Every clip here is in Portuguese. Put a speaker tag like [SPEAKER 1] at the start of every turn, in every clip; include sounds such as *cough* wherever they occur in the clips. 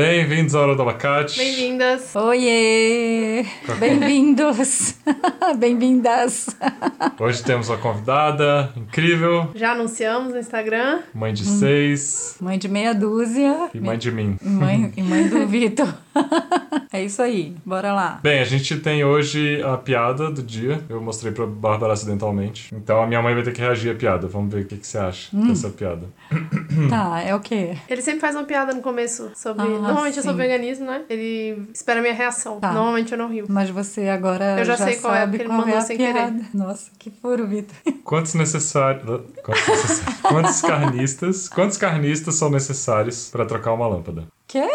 [SPEAKER 1] Bem-vindos à Hora do Abacate.
[SPEAKER 2] Bem-vindas.
[SPEAKER 3] Oiê! Bem-vindos! *laughs* Bem-vindas!
[SPEAKER 1] Hoje temos uma convidada incrível,
[SPEAKER 2] Já anunciamos no Instagram.
[SPEAKER 1] mãe de seis
[SPEAKER 3] Mãe de meia dúzia
[SPEAKER 1] e mãe de mim.
[SPEAKER 3] e mãe, *laughs* e mãe do Vitor. *laughs* É isso aí, bora lá.
[SPEAKER 1] Bem, a gente tem hoje a piada do dia. Eu mostrei pra Bárbara acidentalmente. Então a minha mãe vai ter que reagir à piada. Vamos ver o que, que você acha dessa piada.
[SPEAKER 3] Tá, é o quê?
[SPEAKER 2] Ele sempre faz uma piada no começo sobre.
[SPEAKER 3] Ah,
[SPEAKER 2] Normalmente
[SPEAKER 3] sim.
[SPEAKER 2] sobre veganismo, né? Ele espera a minha reação.
[SPEAKER 3] Tá.
[SPEAKER 2] Normalmente eu não rio.
[SPEAKER 3] Mas você agora
[SPEAKER 2] Eu já sei qual é,
[SPEAKER 3] sabe
[SPEAKER 2] porque ele mandou
[SPEAKER 3] é a
[SPEAKER 2] sem querer.
[SPEAKER 3] piada. Nossa, que furo, Vitor.
[SPEAKER 1] Quantos necessários. *laughs* Quantos, necessários? quantos carnistas. Quantos carnistas são necessários pra trocar uma lâmpada?
[SPEAKER 3] Quê?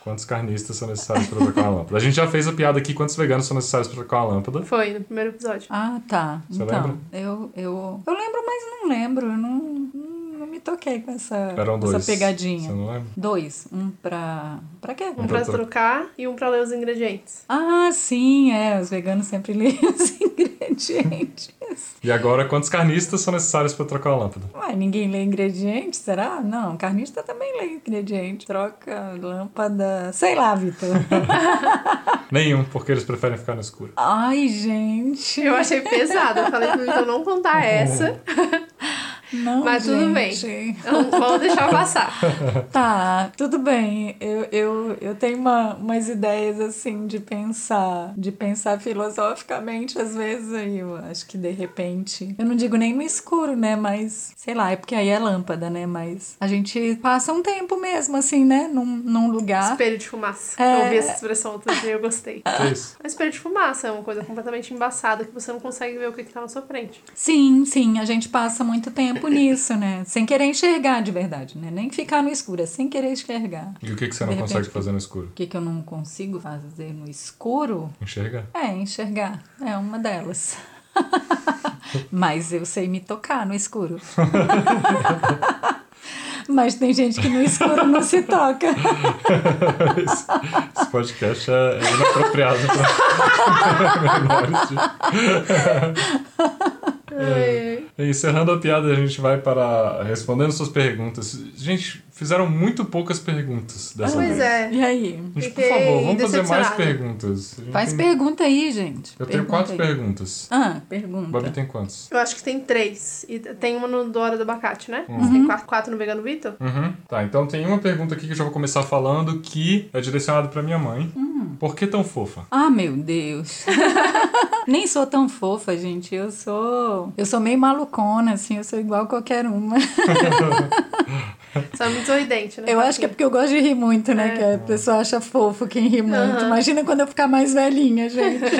[SPEAKER 1] Quantos carnistas são necessários pra trocar uma lâmpada? A gente já fez a piada aqui, quantos veganos são necessários pra trocar uma lâmpada?
[SPEAKER 2] Foi no primeiro episódio.
[SPEAKER 3] Ah, tá.
[SPEAKER 1] Você
[SPEAKER 3] então,
[SPEAKER 1] lembra?
[SPEAKER 3] eu, eu. Eu lembro, mas não lembro. Eu não, não me toquei com essa,
[SPEAKER 1] Eram dois.
[SPEAKER 3] essa pegadinha.
[SPEAKER 1] Você não lembra?
[SPEAKER 3] Dois. Um pra. Pra quê?
[SPEAKER 2] Um pra
[SPEAKER 1] pra tro-
[SPEAKER 2] trocar e um pra ler os ingredientes.
[SPEAKER 3] Ah, sim, é. Os veganos sempre *laughs* leem os ingredientes.
[SPEAKER 1] E agora, quantos carnistas são necessários pra trocar uma lâmpada?
[SPEAKER 3] Ué, ninguém lê ingredientes, será? Não, carnista também lê ingredientes. Troca, lâmpada. Sei lá, Vitor. *laughs*
[SPEAKER 1] Nenhum, porque eles preferem ficar no escuro.
[SPEAKER 3] Ai, gente.
[SPEAKER 2] Eu achei pesado. Eu falei pro Vitor não contar *laughs* essa.
[SPEAKER 3] Não,
[SPEAKER 2] Mas tudo bem.
[SPEAKER 3] gente.
[SPEAKER 2] Então, vamos deixar passar. *laughs*
[SPEAKER 3] Tá, tudo bem. Eu, eu, eu tenho uma, umas ideias assim de pensar, de pensar filosoficamente às vezes aí. Eu acho que de repente. Eu não digo nem no escuro, né? Mas, sei lá, é porque aí é lâmpada, né? Mas a gente passa um tempo mesmo, assim, né? Num, num lugar.
[SPEAKER 2] Espelho de fumaça.
[SPEAKER 3] É.
[SPEAKER 2] Eu ouvi essa expressão outro dia e eu gostei. *laughs*
[SPEAKER 1] Que é isso?
[SPEAKER 2] Um espelho de fumaça é uma coisa completamente embaçada que você não consegue ver o que, que tá na sua frente.
[SPEAKER 3] Sim, sim, a gente passa muito tempo nisso, né? Sem querer enxergar de verdade, né? Nem ficar no escuro, é sem querer enxergar.
[SPEAKER 1] E o que, que você não
[SPEAKER 3] repente-
[SPEAKER 1] consegue fazer no escuro?
[SPEAKER 3] O que, que eu não consigo fazer no escuro?
[SPEAKER 1] Enxergar.
[SPEAKER 3] É, enxergar. É uma delas. *laughs* Mas eu sei me tocar no escuro. *laughs* Mas tem gente que no escuro não se toca. *laughs*
[SPEAKER 1] Esse, esse podcast é, inapropriado pra menores
[SPEAKER 2] Ai,
[SPEAKER 1] E Encerrando a piada, a gente vai para respondendo suas perguntas. Gente, fizeram muito poucas perguntas dessa
[SPEAKER 2] Pois
[SPEAKER 1] vez.
[SPEAKER 2] é.
[SPEAKER 3] E aí?
[SPEAKER 1] Gente, por favor, vamos fazer mais perguntas.
[SPEAKER 3] Faz
[SPEAKER 1] tem-
[SPEAKER 3] pergunta aí, gente.
[SPEAKER 1] Eu tenho
[SPEAKER 3] Pergunta
[SPEAKER 1] quatro
[SPEAKER 3] aí.
[SPEAKER 1] perguntas.
[SPEAKER 3] Ah, pergunta.
[SPEAKER 1] Babi tem quantos?
[SPEAKER 2] Eu acho que tem três. E tem uma no do Hora do Abacate, né?
[SPEAKER 3] Uhum.
[SPEAKER 2] Tem quatro, quatro no Vegano Vitor?
[SPEAKER 1] Uhum. Tá, então tem uma pergunta aqui que eu já vou começar falando que é direcionada pra minha mãe.
[SPEAKER 3] Hum.
[SPEAKER 1] Por que tão fofa?
[SPEAKER 3] Ah, meu Deus. *laughs* Nem sou tão fofa, gente. Eu sou. Eu sou meio malucona, assim. Eu sou igual qualquer uma. *laughs*
[SPEAKER 2] É muito sorridente, né?
[SPEAKER 3] Eu acho que é porque eu gosto de rir muito, né?
[SPEAKER 2] É.
[SPEAKER 3] Que a pessoa acha fofo quem ri muito.
[SPEAKER 2] Aham.
[SPEAKER 3] Imagina quando eu ficar mais velhinha, gente. *laughs*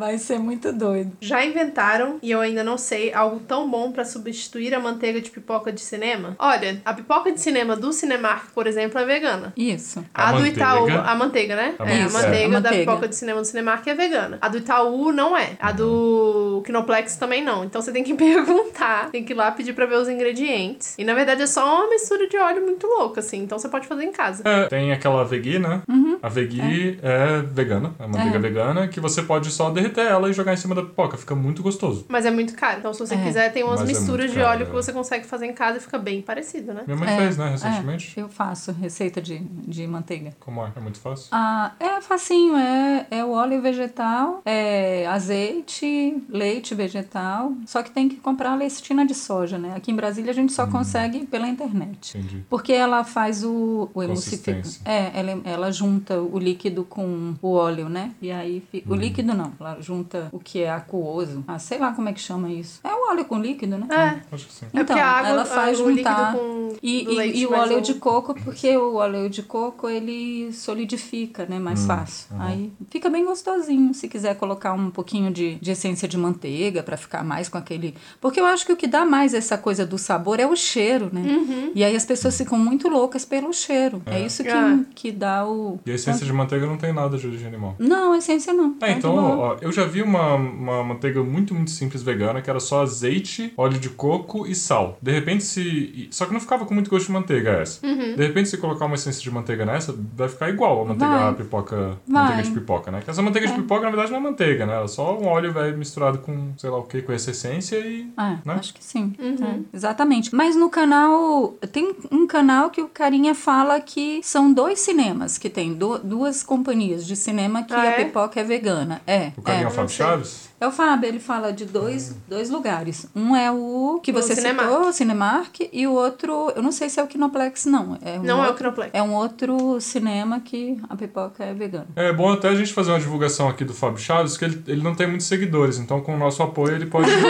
[SPEAKER 3] Vai ser muito doido.
[SPEAKER 2] Já inventaram, e eu ainda não sei, algo tão bom pra substituir a manteiga de pipoca de cinema? Olha, a pipoca de cinema do Cinemark, por exemplo, é vegana.
[SPEAKER 3] Isso.
[SPEAKER 1] A
[SPEAKER 2] A, do
[SPEAKER 1] manteiga?
[SPEAKER 2] Itaú, a manteiga, né?
[SPEAKER 1] A
[SPEAKER 2] é, a
[SPEAKER 1] manteiga.
[SPEAKER 3] É, a
[SPEAKER 2] da
[SPEAKER 3] manteiga.
[SPEAKER 2] pipoca de cinema do Cinemark é vegana. A do Itaú não é. A do Kinoplex também não. Então você tem que *laughs* perguntar, tem que ir lá pedir pra ver os ingredientes. E na verdade é só uma mistura de óleo muito louca, assim. Então você pode fazer em casa.
[SPEAKER 1] É, tem aquela Veggie, né? A Veggie é. vegana, é manteiga
[SPEAKER 3] É.
[SPEAKER 1] vegana, que você pode só derreter ela e jogar em cima da pipoca. Fica muito gostoso.
[SPEAKER 2] Mas é muito caro. Então se você
[SPEAKER 3] É.
[SPEAKER 2] quiser, tem umas
[SPEAKER 1] Mas é
[SPEAKER 2] misturas
[SPEAKER 1] muito
[SPEAKER 2] de
[SPEAKER 1] caro,
[SPEAKER 2] óleo que
[SPEAKER 1] é.
[SPEAKER 2] você consegue fazer em casa e fica bem parecido, né?
[SPEAKER 1] Minha mãe
[SPEAKER 3] É,
[SPEAKER 1] fez, né, recentemente.
[SPEAKER 3] É, eu faço receita de, de manteiga.
[SPEAKER 1] Como é? É muito fácil?
[SPEAKER 3] Ah, é facinho, é, é o óleo vegetal, é azeite, leite vegetal, só que tem que comprar a lecitina de soja, né? Aqui em Brasília a gente
[SPEAKER 1] Hum.
[SPEAKER 3] só consegue pela internet.
[SPEAKER 1] Entendi.
[SPEAKER 3] Porque ela faz o, o emulsifica.
[SPEAKER 1] Consistência.
[SPEAKER 3] É, ela, ela junta o líquido com o óleo, né? E aí fica.
[SPEAKER 1] Hum.
[SPEAKER 3] O líquido não, ela junta o que é aquoso. Ah, sei lá como é que chama isso. É o óleo com líquido, né?
[SPEAKER 2] É.
[SPEAKER 1] Acho que sim.
[SPEAKER 2] É
[SPEAKER 3] Então,
[SPEAKER 2] água,
[SPEAKER 3] ela faz
[SPEAKER 2] o
[SPEAKER 3] juntar.
[SPEAKER 2] com
[SPEAKER 3] E, e-
[SPEAKER 2] leite
[SPEAKER 3] e o óleo
[SPEAKER 2] o-
[SPEAKER 3] de coco, porque o óleo de coco ele solidifica, né? Mais fácil. Aí fica bem gostosinho. Se quiser colocar um pouquinho de, de essência de manteiga pra ficar mais com aquele. Porque eu acho que o que dá mais essa coisa do sabor é o cheiro, né?
[SPEAKER 2] Uhum.
[SPEAKER 3] E aí as pessoas ficam muito loucas pelo cheiro. É,
[SPEAKER 1] É.
[SPEAKER 3] isso que,
[SPEAKER 2] Ah.
[SPEAKER 3] que dá o.
[SPEAKER 1] E a essência de manteiga não tem nada de origem animal.
[SPEAKER 3] Não, a essência não.
[SPEAKER 1] É,
[SPEAKER 3] Tá
[SPEAKER 1] então, ó, eu já vi uma, uma manteiga muito, muito simples vegana, que era só azeite, óleo de coco e sal. De repente, se. Só que não ficava com muito gosto de manteiga essa.
[SPEAKER 2] Uhum.
[SPEAKER 1] De repente, se colocar uma essência de manteiga nessa, vai ficar igual a manteiga
[SPEAKER 3] Vai.
[SPEAKER 1] pipoca.
[SPEAKER 3] Vai.
[SPEAKER 1] Manteiga de pipoca, né? Que essa manteiga de pipoca, na verdade, não é manteiga, né? Ela é só um óleo velho misturado com, sei lá o que, com essa essência e.
[SPEAKER 3] É,
[SPEAKER 1] né?
[SPEAKER 3] acho que sim.
[SPEAKER 2] Uhum.
[SPEAKER 3] É, exatamente. Mas no canal. Tem um canal que o carinha fala que são dois cinemas que tem du- duas companhias de cinema que
[SPEAKER 2] Ah,
[SPEAKER 3] a
[SPEAKER 2] é?
[SPEAKER 3] pipoca é vegana. É.
[SPEAKER 1] O carinha
[SPEAKER 3] é.
[SPEAKER 1] é o Fábio. Chaves?
[SPEAKER 3] É o Fábio, ele fala de dois, dois lugares. Um é o que
[SPEAKER 2] O
[SPEAKER 3] você
[SPEAKER 2] Cinemark.
[SPEAKER 3] citou, o Cinemark, e o outro, eu não sei se é o Kinoplex, não. É um
[SPEAKER 2] Não é o
[SPEAKER 3] outro,
[SPEAKER 2] Kinoplex.
[SPEAKER 3] É um outro cinema que a pipoca é vegana.
[SPEAKER 1] É bom até a gente fazer uma divulgação aqui do Fábio Chaves, que ele, ele não tem muitos seguidores, então com o nosso apoio ele pode. *laughs* ele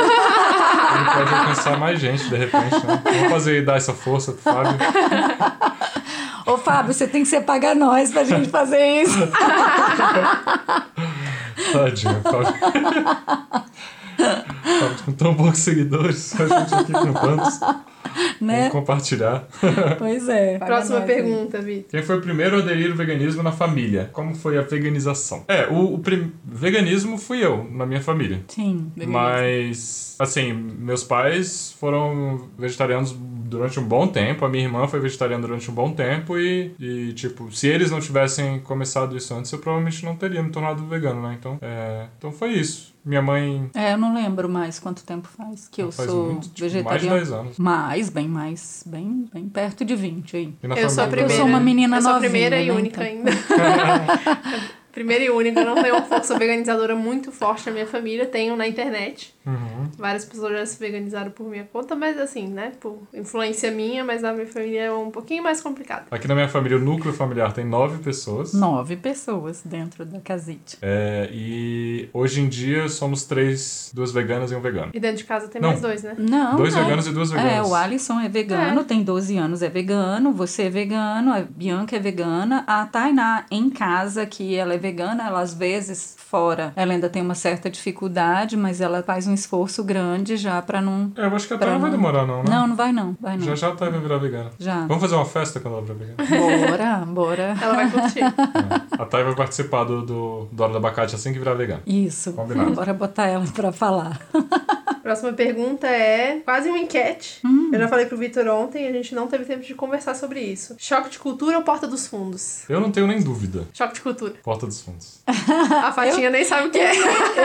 [SPEAKER 1] pode alcançar mais gente, de repente, né? Vamos fazer e dar essa força pro Fábio.
[SPEAKER 3] Ô, Fábio, você tem que ser pagar nós pra gente fazer isso. *laughs*
[SPEAKER 1] Tadinho, Fábio. Fábio com tão poucos seguidores, a gente aqui com tantos.
[SPEAKER 3] né?
[SPEAKER 1] Vamos compartilhar.
[SPEAKER 3] Pois é. *laughs*
[SPEAKER 2] Próxima
[SPEAKER 3] aí.
[SPEAKER 2] pergunta, Vitor.
[SPEAKER 1] Quem foi o primeiro a aderir ao veganismo na família? Como foi a veganização? É, o, o prim- veganismo fui eu, na minha família.
[SPEAKER 3] Sim.
[SPEAKER 1] Mas, assim, meus pais foram vegetarianos durante um bom tempo, a minha irmã foi vegetariana durante um bom tempo e, e tipo, se eles não tivessem começado isso antes, eu provavelmente não teria me tornado vegano, né? Então, é, então foi isso. Minha mãe
[SPEAKER 3] É, eu não lembro mais quanto tempo faz que eu
[SPEAKER 1] faz
[SPEAKER 3] sou
[SPEAKER 1] muito, tipo, mais de
[SPEAKER 3] vegetariana.
[SPEAKER 1] 10 anos.
[SPEAKER 3] Mais, bem mais, bem, bem perto de 20 aí.
[SPEAKER 1] E na
[SPEAKER 2] Eu sou primeira.
[SPEAKER 3] Eu sou uma menina
[SPEAKER 2] Eu sou a
[SPEAKER 3] novinha,
[SPEAKER 2] primeira e
[SPEAKER 3] né,
[SPEAKER 2] única
[SPEAKER 3] então.
[SPEAKER 2] ainda. *laughs* primeira e única. Não tenho uma força veganizadora muito forte na minha família. Tenho na internet.
[SPEAKER 1] Uhum.
[SPEAKER 2] Várias pessoas já se veganizaram por minha conta, mas assim, né? Por influência minha, mas a minha família é um pouquinho mais complicada.
[SPEAKER 1] Aqui na minha família, o núcleo familiar tem nove pessoas.
[SPEAKER 3] Nove pessoas dentro da casite.
[SPEAKER 1] É, e hoje em dia somos três, duas veganas e um vegano.
[SPEAKER 2] E dentro de casa tem
[SPEAKER 1] Não.
[SPEAKER 2] mais dois, né?
[SPEAKER 3] Não,
[SPEAKER 1] Dois
[SPEAKER 3] não.
[SPEAKER 1] veganos e duas veganas.
[SPEAKER 3] É, o Alisson é vegano,
[SPEAKER 2] É.
[SPEAKER 3] tem 12 anos, é vegano, você é vegano, a Bianca é vegana, a Tainá em casa, que ela é vegana, ela às vezes fora, ela ainda tem uma certa dificuldade, mas ela faz um esforço grande já pra não...
[SPEAKER 1] É, eu acho que até
[SPEAKER 3] Pra
[SPEAKER 1] não vai
[SPEAKER 3] não-
[SPEAKER 1] demorar, não, né?
[SPEAKER 3] Não, não vai não, vai não.
[SPEAKER 1] Já já tá vai virar vegana.
[SPEAKER 3] Já.
[SPEAKER 1] Vamos fazer uma festa quando ela virar vegana?
[SPEAKER 3] Bora, bora. *laughs*
[SPEAKER 2] Ela vai curtir.
[SPEAKER 1] a Thay vai participar do, do, do Hora do Abacate assim que virar vegana.
[SPEAKER 3] Isso.
[SPEAKER 1] Combinado.
[SPEAKER 3] Bora botar ela pra falar. *laughs*
[SPEAKER 2] Próxima pergunta é quase uma enquete.
[SPEAKER 3] Hum.
[SPEAKER 2] Eu já falei pro Vitor ontem e a gente não teve tempo de conversar sobre isso. Choque de cultura ou Porta dos Fundos?
[SPEAKER 1] Eu não tenho nem dúvida.
[SPEAKER 2] Choque de cultura.
[SPEAKER 1] Porta dos Fundos.
[SPEAKER 2] A Fatinha *laughs* nem sabe o que é.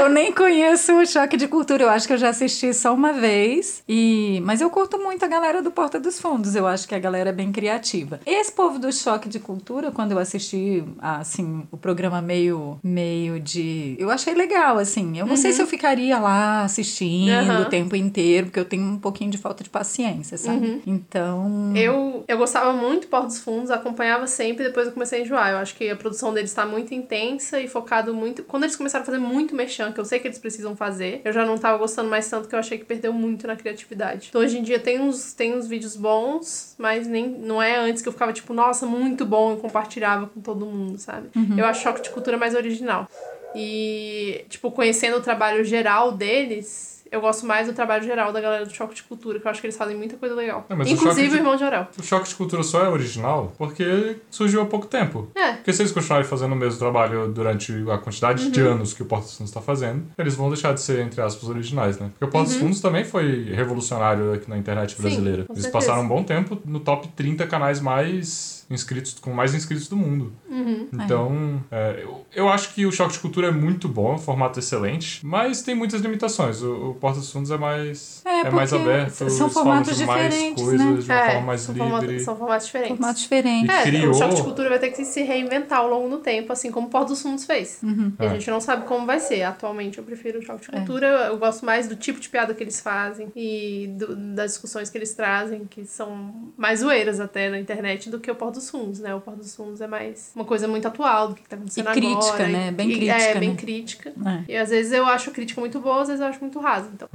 [SPEAKER 3] Eu nem conheço o Choque de Cultura, eu acho que eu já assisti só uma vez. E Mas eu curto muito a galera do Porta dos Fundos, eu acho que a galera é bem criativa. Esse povo do Choque de Cultura, quando eu assisti, assim, o programa meio, meio de... Eu achei legal, assim. Eu não sei se eu ficaria lá assistindo
[SPEAKER 2] Aham.
[SPEAKER 3] o tempo inteiro, porque eu tenho um pouquinho de falta de paciência, sabe? Então...
[SPEAKER 2] Eu, eu gostava muito do Porta dos Fundos, acompanhava sempre, depois eu comecei a enjoar. Eu acho que a produção deles tá muito intensa e focado muito. Quando eles começaram a fazer muito mexão, que eu sei que eles precisam fazer, eu já não tava gostando mais tanto que eu achei que perdeu muito na criatividade. Então hoje em dia tem uns, tem uns vídeos bons, mas nem não é antes que eu ficava tipo, nossa, muito bom e compartilhava com todo mundo, sabe? Eu acho Choque de Cultura mais original. E, tipo, conhecendo o trabalho geral deles. Eu gosto mais do trabalho geral da galera do Choque de Cultura, que eu acho que eles fazem muita coisa legal.
[SPEAKER 1] É, mas o
[SPEAKER 2] Inclusive
[SPEAKER 1] Choque de-
[SPEAKER 2] o Irmão de Orel.
[SPEAKER 1] O Choque de Cultura só é original porque surgiu há pouco tempo.
[SPEAKER 2] É.
[SPEAKER 1] Porque se eles continuarem fazendo o mesmo trabalho durante a quantidade de
[SPEAKER 2] Uhum.
[SPEAKER 1] anos que o Porta dos Fundos está fazendo, eles vão deixar de ser, entre aspas, originais, né? Porque o Porta
[SPEAKER 2] Uhum.
[SPEAKER 1] dos Fundos também foi revolucionário aqui na internet
[SPEAKER 2] Sim,
[SPEAKER 1] brasileira.
[SPEAKER 2] com
[SPEAKER 1] eles
[SPEAKER 2] certeza.
[SPEAKER 1] passaram um bom tempo no top 30 canais mais inscritos, com mais inscritos do mundo.
[SPEAKER 2] Uhum.
[SPEAKER 1] Então, é, eu, eu acho que o Choque de Cultura é muito bom, é um formato excelente, mas tem muitas limitações. O, o Porta dos Fundos é mais,
[SPEAKER 3] É,
[SPEAKER 1] é, mais aberto,
[SPEAKER 3] são formatos
[SPEAKER 1] de mais
[SPEAKER 3] diferentes,
[SPEAKER 1] coisas
[SPEAKER 3] né?
[SPEAKER 1] de uma
[SPEAKER 2] É,
[SPEAKER 1] forma mais
[SPEAKER 2] são,
[SPEAKER 1] livre.
[SPEAKER 2] formatos, são formatos diferentes.
[SPEAKER 3] Formato diferente.
[SPEAKER 1] E
[SPEAKER 2] É,
[SPEAKER 1] criou-
[SPEAKER 2] o Choque de Cultura vai ter que se reinventar ao longo do tempo, assim como o Porto dos Fundos fez. E a
[SPEAKER 1] É.
[SPEAKER 2] gente não sabe como vai ser. Atualmente eu prefiro o Choque de
[SPEAKER 3] É.
[SPEAKER 2] Cultura, eu gosto mais do tipo de piada que eles fazem e do- das discussões que eles trazem, que são mais zoeiras até na internet do que o Porto dos Fundos, né? O Porto dos Fundos é mais uma coisa muito atual do que tá acontecendo
[SPEAKER 3] E crítica,
[SPEAKER 2] agora.
[SPEAKER 3] né? Bem
[SPEAKER 2] e-
[SPEAKER 3] crítica,
[SPEAKER 2] É, bem
[SPEAKER 3] né?
[SPEAKER 2] crítica.
[SPEAKER 3] É.
[SPEAKER 2] E às vezes eu acho a crítica muito boa, às vezes eu acho muito rasa. Então,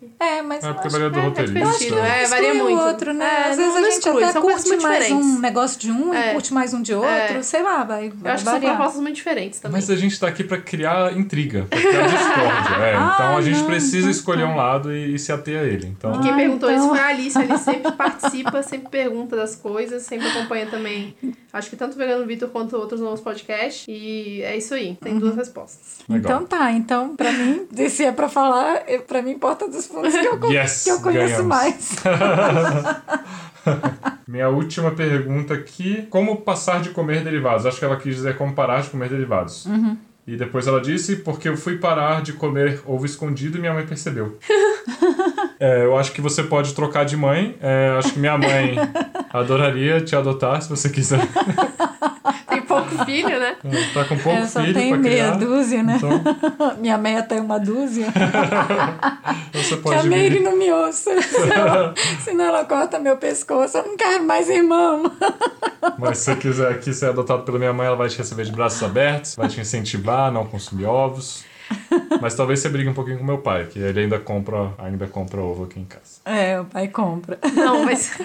[SPEAKER 2] que-
[SPEAKER 3] É, mas
[SPEAKER 1] É porque varia do
[SPEAKER 2] é, é
[SPEAKER 1] roteirista.
[SPEAKER 2] divertido, é, varia
[SPEAKER 3] o
[SPEAKER 2] muito.
[SPEAKER 3] outro, né? Gente
[SPEAKER 2] exclui,
[SPEAKER 3] até curte mais um negócio de um
[SPEAKER 2] É.
[SPEAKER 3] e curte mais um de outro,
[SPEAKER 2] É.
[SPEAKER 3] sei lá, vai,
[SPEAKER 2] Eu
[SPEAKER 3] vai
[SPEAKER 2] acho que são
[SPEAKER 3] variar.
[SPEAKER 2] propostas muito diferentes também.
[SPEAKER 1] Mas a gente tá aqui pra criar intriga, pra criar discórdia. É,
[SPEAKER 3] Ah, *laughs*
[SPEAKER 1] então a gente
[SPEAKER 3] não,
[SPEAKER 1] precisa
[SPEAKER 3] então
[SPEAKER 1] escolher
[SPEAKER 3] tá.
[SPEAKER 1] um lado e, e se ater a ele. Então,
[SPEAKER 2] E quem
[SPEAKER 3] Ah,
[SPEAKER 2] perguntou
[SPEAKER 3] então.
[SPEAKER 2] isso foi a Alice. A Alice sempre *laughs* participa, sempre pergunta das coisas, sempre acompanha também. Acho que tanto o Vegano Vitor quanto outros novos podcasts. E é isso aí. Tem duas respostas.
[SPEAKER 1] Legal.
[SPEAKER 3] Então tá, então pra mim, *laughs* se é pra falar, eu- pra mim Porta dos Fundos que eu,
[SPEAKER 1] Yes,
[SPEAKER 3] que eu conheço
[SPEAKER 1] ganhamos.
[SPEAKER 3] mais. *laughs*
[SPEAKER 1] Minha última pergunta aqui: como passar de comer derivados? Acho que ela quis dizer como parar de comer derivados.
[SPEAKER 3] Uhum.
[SPEAKER 1] E depois ela disse porque eu fui parar de comer ovo escondido e minha mãe percebeu. *laughs* É, eu acho que você pode trocar de mãe. É, acho que minha mãe *laughs* adoraria te adotar se você quiser. *laughs*
[SPEAKER 2] Tem pouco filho, né?
[SPEAKER 1] Tá com pouco
[SPEAKER 3] eu só
[SPEAKER 1] filho
[SPEAKER 3] tenho meia
[SPEAKER 1] criar.
[SPEAKER 3] dúzia, né?
[SPEAKER 1] Então *laughs*
[SPEAKER 3] Minha meia tem uma dúzia. *laughs*
[SPEAKER 1] você
[SPEAKER 3] Que
[SPEAKER 1] pode
[SPEAKER 3] a Meire não me ouça. Senão, senão ela corta meu pescoço. Eu não quero mais irmão.
[SPEAKER 1] Mas se você quiser aqui ser adotado pela minha mãe, ela vai te receber de braços abertos, vai te incentivar a não consumir ovos. *laughs* Mas talvez você brigue um pouquinho com meu pai, que ele ainda compra, ainda compra ovo aqui em casa.
[SPEAKER 3] É, o pai compra.
[SPEAKER 2] Não, *laughs* mas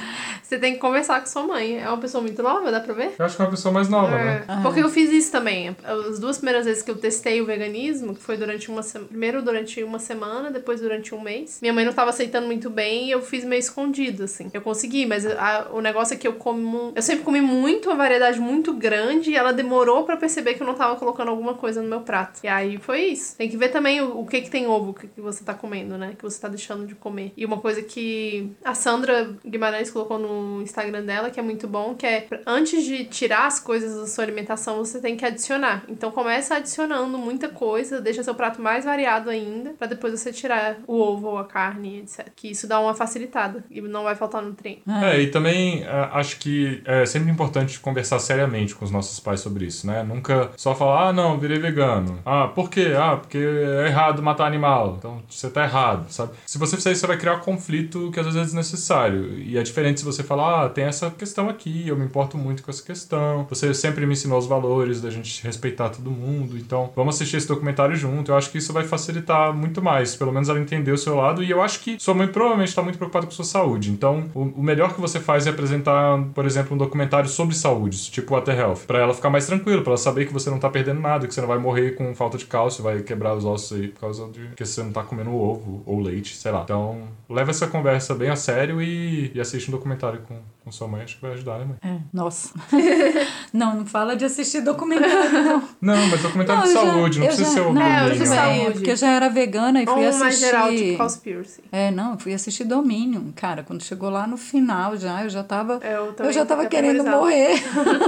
[SPEAKER 2] você tem que conversar com sua mãe. É uma pessoa muito nova, dá pra ver?
[SPEAKER 1] Eu acho que é uma pessoa mais nova,
[SPEAKER 2] É,
[SPEAKER 1] né?
[SPEAKER 2] Porque eu fiz isso também. As duas primeiras vezes que eu testei o veganismo, que foi durante uma semana. Primeiro durante uma semana, depois durante um mês. Minha mãe não tava aceitando muito bem e eu fiz meio escondido, assim. Eu consegui, mas a- o negócio é que eu como. Eu sempre comi muito, uma variedade muito grande, e ela demorou pra perceber que eu não tava colocando alguma coisa no meu prato. E aí foi isso. Tem que ver também o, o que que tem ovo que, que você tá comendo, né? Que você tá deixando de comer. E uma coisa que a Sandra Guimarães colocou no Instagram dela, que é muito bom, que é antes de tirar as coisas da sua alimentação, você tem que adicionar. Então começa adicionando muita coisa, deixa seu prato mais variado ainda, pra depois você tirar o ovo ou a carne, etc. Que isso dá uma facilitada e não vai faltar nutriente.
[SPEAKER 1] É, e também é, acho que é sempre importante conversar seriamente com os nossos pais sobre isso, né? Nunca só falar, ah, não, virei vegano. Ah, por quê? Ah, porque é errado matar animal. Então você tá errado, sabe? Se você fizer isso, você vai criar um conflito que às vezes é desnecessário. E é diferente se você falar, ah, tem essa questão aqui, eu me importo muito com essa questão. Você sempre me ensinou os valores da gente respeitar todo mundo. Então, vamos assistir esse documentário junto. Eu acho que isso vai facilitar muito mais. Pelo menos ela entender o seu lado. E eu acho que sua mãe provavelmente está muito preocupada com sua saúde. Então, o, melhor que você faz é apresentar, por exemplo, um documentário sobre saúde, tipo Water Health, para ela ficar mais tranquila, para ela saber que você não tá perdendo nada, que você não vai morrer com falta de cálcio, vai quebrar os ossos aí por causa de que você não tá comendo ovo ou leite, sei lá. Então, leva essa conversa bem a sério e, e assiste um documentário com, com sua mãe, acho que vai ajudar, né, mãe?
[SPEAKER 3] É, nossa. *laughs* não, não fala de assistir documentário, não.
[SPEAKER 1] Não, mas documentário de
[SPEAKER 3] eu já-
[SPEAKER 1] saúde, não precisa
[SPEAKER 3] já-
[SPEAKER 1] ser o
[SPEAKER 3] Não,
[SPEAKER 1] domínio,
[SPEAKER 2] de
[SPEAKER 1] né?
[SPEAKER 2] saúde.
[SPEAKER 3] é porque eu já era vegana e fui
[SPEAKER 2] Ou
[SPEAKER 3] assistir...
[SPEAKER 2] mais geral, tipo Cowspiracy.
[SPEAKER 3] É, não, eu fui assistir Dominion. Cara, quando chegou lá no final já, eu já tava.
[SPEAKER 2] Eu
[SPEAKER 3] Eu, já tava querendo morrer.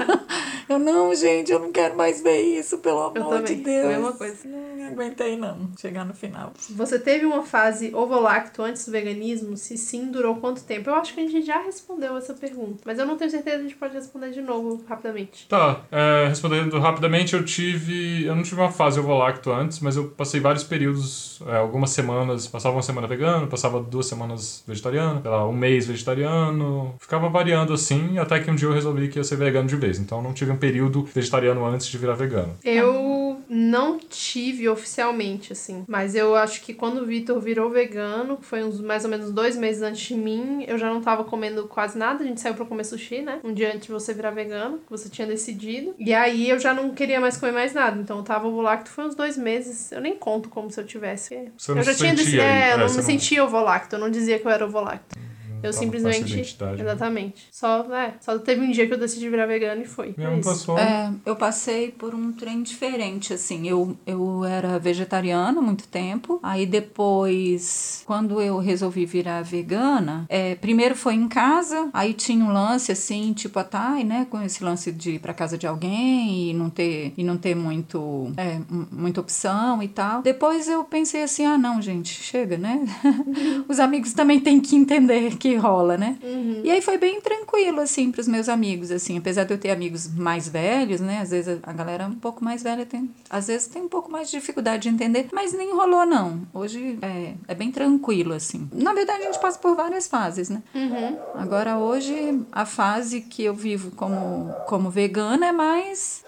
[SPEAKER 3] *laughs* eu, não, gente, eu não quero mais ver isso, pelo
[SPEAKER 2] Eu
[SPEAKER 3] amor de Deus.
[SPEAKER 2] mesma coisa.
[SPEAKER 3] Não aguentei, não, chegar no final.
[SPEAKER 2] Você teve uma fase ovolacto antes do veganismo? Se sim, durou quanto tempo? Eu acho que a gente já respondeu essa pergunta. Mas eu não tenho certeza, a gente pode responder de novo rapidamente.
[SPEAKER 1] Tá, é, respondendo rapidamente, eu tive. Eu não tive uma fase ovolacto antes, mas eu passei vários períodos, é, algumas semanas, passava uma semana vegano, passava duas semanas vegetariano, sei lá, um mês vegetariano, ficava variando assim, até que um dia eu resolvi que ia ser vegano de vez. Então não tive um período vegetariano antes de virar vegano.
[SPEAKER 2] Eu não tive oficialmente, assim. Mas eu acho que quando o Vitor virou vegano, que foi uns mais ou menos dois meses antes de mim, eu já não tava comendo quase nada. A gente saiu pra comer sushi, né? Um dia antes de você virar vegano, que você tinha decidido. E aí eu já não queria mais comer mais nada. Então eu tava ovolacto foi uns dois meses. Eu nem conto como se eu tivesse.
[SPEAKER 1] Você não
[SPEAKER 2] eu já
[SPEAKER 1] se
[SPEAKER 2] tinha decidido. É, eu
[SPEAKER 1] é,
[SPEAKER 2] não me
[SPEAKER 1] não-
[SPEAKER 2] sentia ovolacto. Eu não dizia que eu era ovolacto. Eu simplesmente.
[SPEAKER 1] né?
[SPEAKER 2] Exatamente. Só, é, só teve um dia que eu decidi virar vegano e foi.
[SPEAKER 1] Minha
[SPEAKER 2] É
[SPEAKER 1] passou.
[SPEAKER 3] É, eu passei por um trem diferente, assim. Eu, eu era vegetariana há muito tempo. Aí depois, quando eu resolvi virar vegana, é, primeiro foi em casa, aí tinha um lance assim, tipo a Thay, né? Com esse lance de ir pra casa de alguém e não ter, e não ter muito, é, muita opção e tal. Depois eu pensei assim, ah não, gente, chega, né? *laughs* Os amigos também têm que entender que rola, né?
[SPEAKER 2] Uhum.
[SPEAKER 3] E aí foi bem tranquilo, assim, pros meus amigos, assim. Apesar de eu ter amigos mais velhos, né? Às vezes a a galera um pouco mais velha tem... Às vezes tem um pouco mais de dificuldade de entender. Mas nem rolou, não. Hoje é, é bem tranquilo, assim. Na verdade, a gente passa por várias fases, né?
[SPEAKER 2] Uhum.
[SPEAKER 3] Agora, hoje, a fase que eu vivo como, como vegana é mais...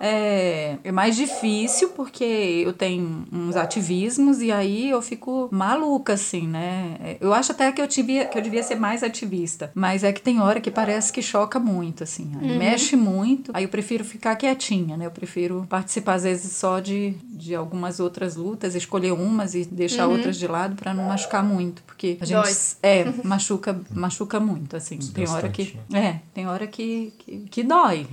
[SPEAKER 3] é, é mais difícil porque eu tenho uns ativismos e aí eu fico maluca, assim, né? Eu acho até que eu, tive, que eu devia ser mais ativista, mas é que tem hora que parece que choca muito, assim, aí mexe muito, aí eu prefiro ficar quietinha, né? Eu prefiro participar, às vezes, só de, de algumas outras lutas, escolher umas e deixar outras de lado para não machucar muito, porque a gente
[SPEAKER 2] Dói.
[SPEAKER 3] é *laughs* machuca machuca muito, assim. Tem hora que é, tem hora que, que, que dói.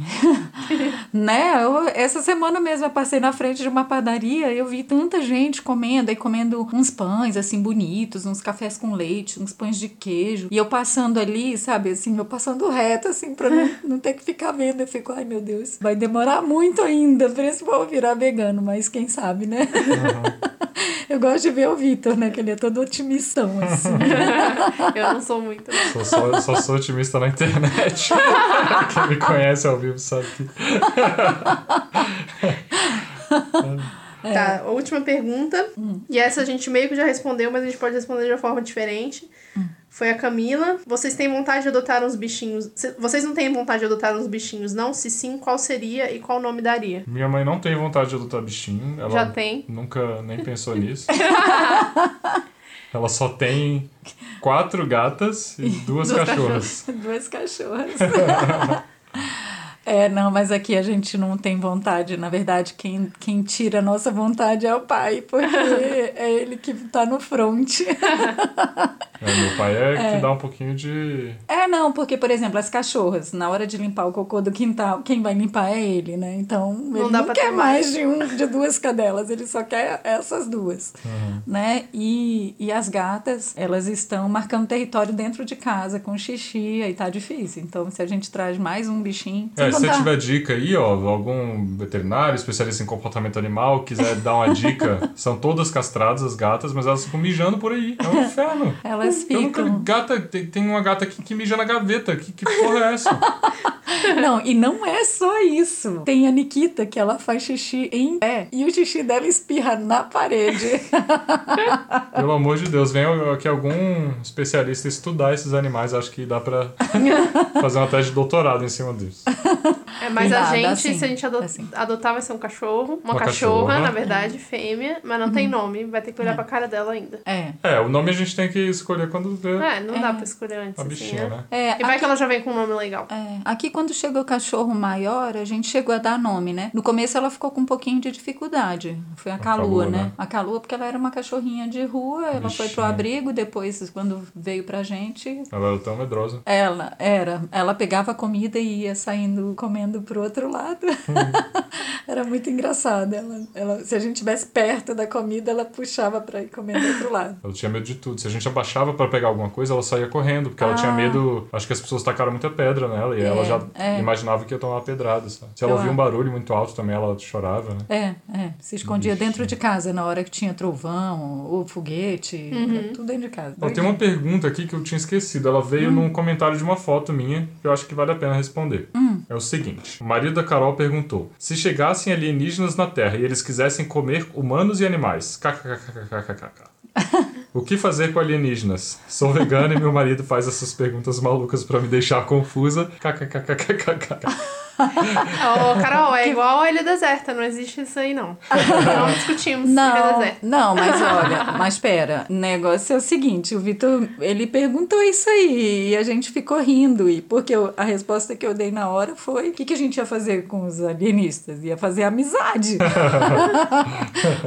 [SPEAKER 3] *laughs* né? Eu, essa semana mesmo eu passei na frente de uma padaria e eu vi tanta gente comendo, aí comendo uns pães assim bonitos, uns cafés com leite, uns pães de queijo. E eu passando ali, sabe, assim, eu passando reto, assim, pra não, *laughs* não ter que ficar vendo. Eu fico, ai meu Deus, vai demorar muito ainda pra esse povo virar vegano, mas quem sabe, né? *laughs* Eu gosto de ver o Vitor, né? Que ele é todo otimistão, assim. *laughs*
[SPEAKER 2] Eu não sou muito.
[SPEAKER 1] Sou só, só sou otimista na internet. Quem me conhece ao vivo sabe que. *laughs*
[SPEAKER 2] Tá, última pergunta. E essa a gente meio que já respondeu, mas a gente pode responder de uma forma diferente. Foi a Camila. Vocês têm vontade de adotar uns bichinhos? Vocês não têm vontade de adotar uns bichinhos, não? Se sim, qual seria e qual nome daria?
[SPEAKER 1] Minha mãe não tem vontade de adotar bichinho. Ela
[SPEAKER 2] Já tem.
[SPEAKER 1] Nunca nem pensou nisso. *laughs* Ela só tem quatro gatas e *laughs* duas
[SPEAKER 2] Duas
[SPEAKER 1] cachorras.
[SPEAKER 3] Duas cachorras. É, não, mas aqui a gente não tem vontade. Na verdade, quem, quem tira a nossa vontade é o pai, porque *laughs* é ele que tá no front. *laughs*
[SPEAKER 1] É, meu pai é, que dá um pouquinho de.
[SPEAKER 3] É, não, porque, por exemplo, as cachorras, na hora de limpar o cocô do quintal, quem vai limpar é ele, né? Então, ele
[SPEAKER 2] dá
[SPEAKER 3] não quer mais de, um, de duas cadelas, ele só quer essas duas, né? E, e as gatas, elas estão marcando território dentro de casa com xixi, aí tá difícil. Então, se a gente traz mais um bichinho...
[SPEAKER 1] É, se você
[SPEAKER 3] contar-
[SPEAKER 1] tiver dica aí, ó, algum veterinário, especialista em comportamento animal, quiser dar uma dica, *laughs* são todas castradas as gatas, mas elas ficam mijando por aí. É um inferno.
[SPEAKER 3] Elas
[SPEAKER 1] Eu nunca
[SPEAKER 3] ficam...
[SPEAKER 1] gata, tem, tem uma gata aqui que mija na gaveta. Que, que porra é essa? *laughs*
[SPEAKER 3] Não, e não é só isso. Tem a Nikita, que ela faz xixi em pé, e o xixi dela espirra na parede. *laughs*
[SPEAKER 1] Pelo amor de Deus, vem aqui algum especialista estudar esses animais. Acho que dá pra *laughs* fazer uma tese de doutorado em cima disso.
[SPEAKER 2] É, mas
[SPEAKER 3] Dá,
[SPEAKER 2] a gente,
[SPEAKER 3] sim,
[SPEAKER 2] se a gente ado-
[SPEAKER 3] dá sim.
[SPEAKER 2] adotar, vai ser um cachorro. Uma,
[SPEAKER 1] Uma
[SPEAKER 2] cachorra,
[SPEAKER 1] cachorra.
[SPEAKER 2] na verdade, fêmea, mas não tem nome. Vai ter que olhar pra cara dela ainda.
[SPEAKER 3] É.
[SPEAKER 1] É, o nome a gente tem que escolher quando vê
[SPEAKER 2] É, não dá pra escolher antes.
[SPEAKER 1] a
[SPEAKER 2] assim,
[SPEAKER 1] bichinha, né?
[SPEAKER 3] É,
[SPEAKER 2] E vai que ela já vem com um nome legal.
[SPEAKER 3] É, aqui quando chegou o cachorro maior, a gente chegou a dar nome, né? No começo ela ficou com um pouquinho de dificuldade. Foi a, Calua,
[SPEAKER 1] Calua,
[SPEAKER 3] né?
[SPEAKER 1] né?
[SPEAKER 3] A Calua, porque ela era uma cachorrinha de rua, ela foi pro
[SPEAKER 1] Bichinha.
[SPEAKER 3] abrigo, depois, quando veio pra gente.
[SPEAKER 1] Ela era tão medrosa.
[SPEAKER 3] Ela era, ela pegava a comida e ia saindo comendo pro outro lado. *laughs* era muito engraçado. Ela, ela, se a gente estivesse perto da comida, ela puxava pra ir comendo do outro lado.
[SPEAKER 1] Ela tinha medo de tudo. Se a gente abaixava pra pegar alguma coisa, ela saía correndo, porque ela
[SPEAKER 3] Ah.
[SPEAKER 1] tinha medo. Acho que as pessoas tacaram muita pedra nela e
[SPEAKER 3] É,
[SPEAKER 1] ela já
[SPEAKER 3] é.
[SPEAKER 1] imaginava que ia tomar pedrada. Sabe? Se ela ouvia um barulho muito alto também, ela chorava, né?
[SPEAKER 3] É, é. Se escondia dentro de casa na hora que tinha trovão ou foguete. era Tudo dentro de casa.
[SPEAKER 1] Ó, tem uma pergunta aqui que eu tinha esquecido. Ela veio num comentário de uma foto minha que eu acho que vale a pena responder. É o seguinte: o marido da Carol perguntou: se chegassem alienígenas na Terra e eles quisessem comer humanos e animais, kkkkkkk. *laughs* O que fazer com alienígenas? Sou vegana e meu marido faz essas perguntas malucas pra me deixar confusa. kkkkkkk.
[SPEAKER 2] Ô, Carol, é igual a Ilha Deserta, não existe isso aí, não. Não discutimos Ilha
[SPEAKER 3] Não,
[SPEAKER 2] Deserta.
[SPEAKER 3] não, mas olha, mas pera, o negócio é o seguinte, o Vitor, ele perguntou isso aí e a gente ficou rindo, e porque eu- a resposta que eu dei na hora foi, o que, que a gente ia fazer com os alienistas? Ia fazer amizade.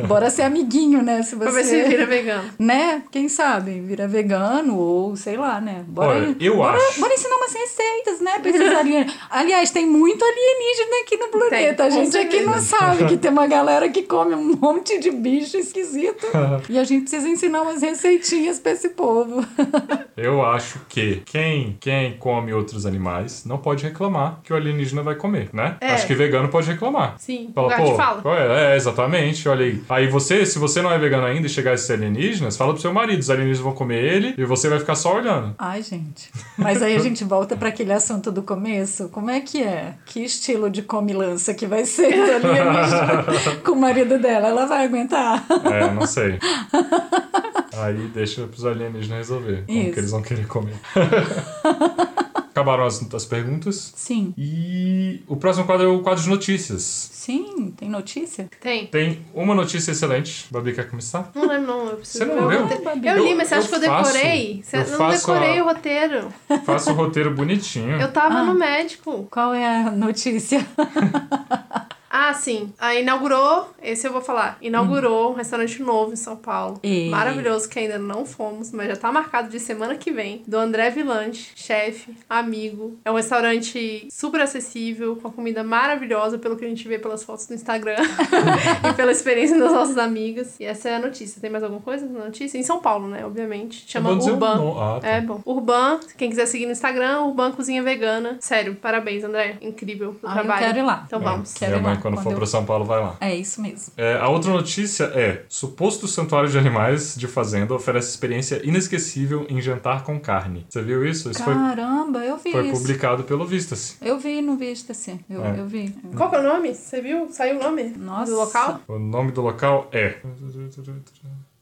[SPEAKER 3] Bora ser amiguinho, né? Se você...
[SPEAKER 2] Pra ver se vira vegano.
[SPEAKER 3] Né? Quem sabe? Vira vegano ou sei lá, né? Bora,
[SPEAKER 1] Olha, eu
[SPEAKER 3] bora,
[SPEAKER 1] acho.
[SPEAKER 3] Bora ensinar umas receitas, né? Pra esses alienígenas. *laughs* Aliás, tem muito alienígena aqui no planeta. a
[SPEAKER 2] com
[SPEAKER 3] gente aqui não sabe que tem uma *laughs* galera que come um monte de bicho esquisito. *laughs* e a gente precisa ensinar umas receitinhas pra esse povo.
[SPEAKER 1] Eu acho que quem, quem come outros animais não pode reclamar que o alienígena vai comer, né?
[SPEAKER 2] É.
[SPEAKER 1] Acho que vegano pode reclamar.
[SPEAKER 2] Sim,
[SPEAKER 1] Fala, pô,
[SPEAKER 2] fala.
[SPEAKER 1] é? É, exatamente, olha aí. Aí você, se você não é vegano ainda e chegar esses alienígenas, fala pro seu marido, os alienígenas vão comer ele e você vai ficar só olhando.
[SPEAKER 3] Ai, gente. Mas aí a gente volta pra aquele assunto do começo. Como é que é? Que estilo de comilança que vai ser alienígena *laughs* com o marido dela? Ela vai aguentar?
[SPEAKER 1] É, não sei. Aí deixa pros alienígenas resolver como
[SPEAKER 3] Isso.
[SPEAKER 1] que eles vão querer comer. *laughs* Acabaram as, as perguntas.
[SPEAKER 3] Sim.
[SPEAKER 1] E o próximo quadro é o quadro de notícias.
[SPEAKER 3] Sim, tem notícia?
[SPEAKER 2] Tem.
[SPEAKER 1] Tem uma notícia excelente. Babi quer começar?
[SPEAKER 2] Não lembro, não. Eu preciso
[SPEAKER 1] Você não leu?
[SPEAKER 2] Eu
[SPEAKER 1] Eu-
[SPEAKER 2] li, mas você
[SPEAKER 1] eu
[SPEAKER 2] acha que eu
[SPEAKER 1] faço-
[SPEAKER 2] decorei? Você
[SPEAKER 1] eu
[SPEAKER 2] não
[SPEAKER 1] faço
[SPEAKER 2] decorei
[SPEAKER 1] a-
[SPEAKER 2] o roteiro.
[SPEAKER 1] Faça o roteiro bonitinho.
[SPEAKER 2] Eu tava
[SPEAKER 3] Ah.
[SPEAKER 2] no médico.
[SPEAKER 3] Qual é a notícia? *laughs*
[SPEAKER 2] Ah, sim. Ah, inaugurou, esse eu vou falar. Inaugurou um restaurante novo em São Paulo.
[SPEAKER 3] E-
[SPEAKER 2] Maravilhoso, que ainda não fomos, mas já tá marcado de semana que vem. Do André Vilante, chefe, amigo. É um restaurante super acessível, com a comida maravilhosa, pelo que a gente vê pelas fotos do Instagram *laughs* e pela experiência das nossas amigas. E essa é a notícia. Tem mais alguma coisa na notícia? Em São Paulo, né? Obviamente. Chama
[SPEAKER 1] Eu
[SPEAKER 2] Urban.
[SPEAKER 1] nome. Ah, tá.
[SPEAKER 2] É bom. Urban, quem quiser seguir no Instagram, Urban Cozinha Vegana. Sério, parabéns, André. Incrível o
[SPEAKER 3] Ah, eu
[SPEAKER 2] trabalho.
[SPEAKER 3] quero ir lá.
[SPEAKER 2] Então
[SPEAKER 1] É,
[SPEAKER 2] vamos.
[SPEAKER 3] Quero
[SPEAKER 1] Minha
[SPEAKER 3] ir lá,
[SPEAKER 1] quando,
[SPEAKER 3] quando
[SPEAKER 1] for
[SPEAKER 3] eu-
[SPEAKER 1] pra São Paulo, vai lá.
[SPEAKER 3] É isso mesmo.
[SPEAKER 1] É, a outra notícia é: suposto santuário de animais de fazenda oferece experiência inesquecível em jantar com carne. Você viu isso? Isso foi,
[SPEAKER 3] Caramba, eu vi
[SPEAKER 1] foi
[SPEAKER 3] isso.
[SPEAKER 1] publicado pelo Vista-se.
[SPEAKER 3] Eu vi no Vista-se. Eu,
[SPEAKER 1] É.
[SPEAKER 3] eu vi.
[SPEAKER 2] Qual que é o nome? Você viu? Saiu o nome
[SPEAKER 3] Nossa.
[SPEAKER 2] do local?
[SPEAKER 1] O nome do local é.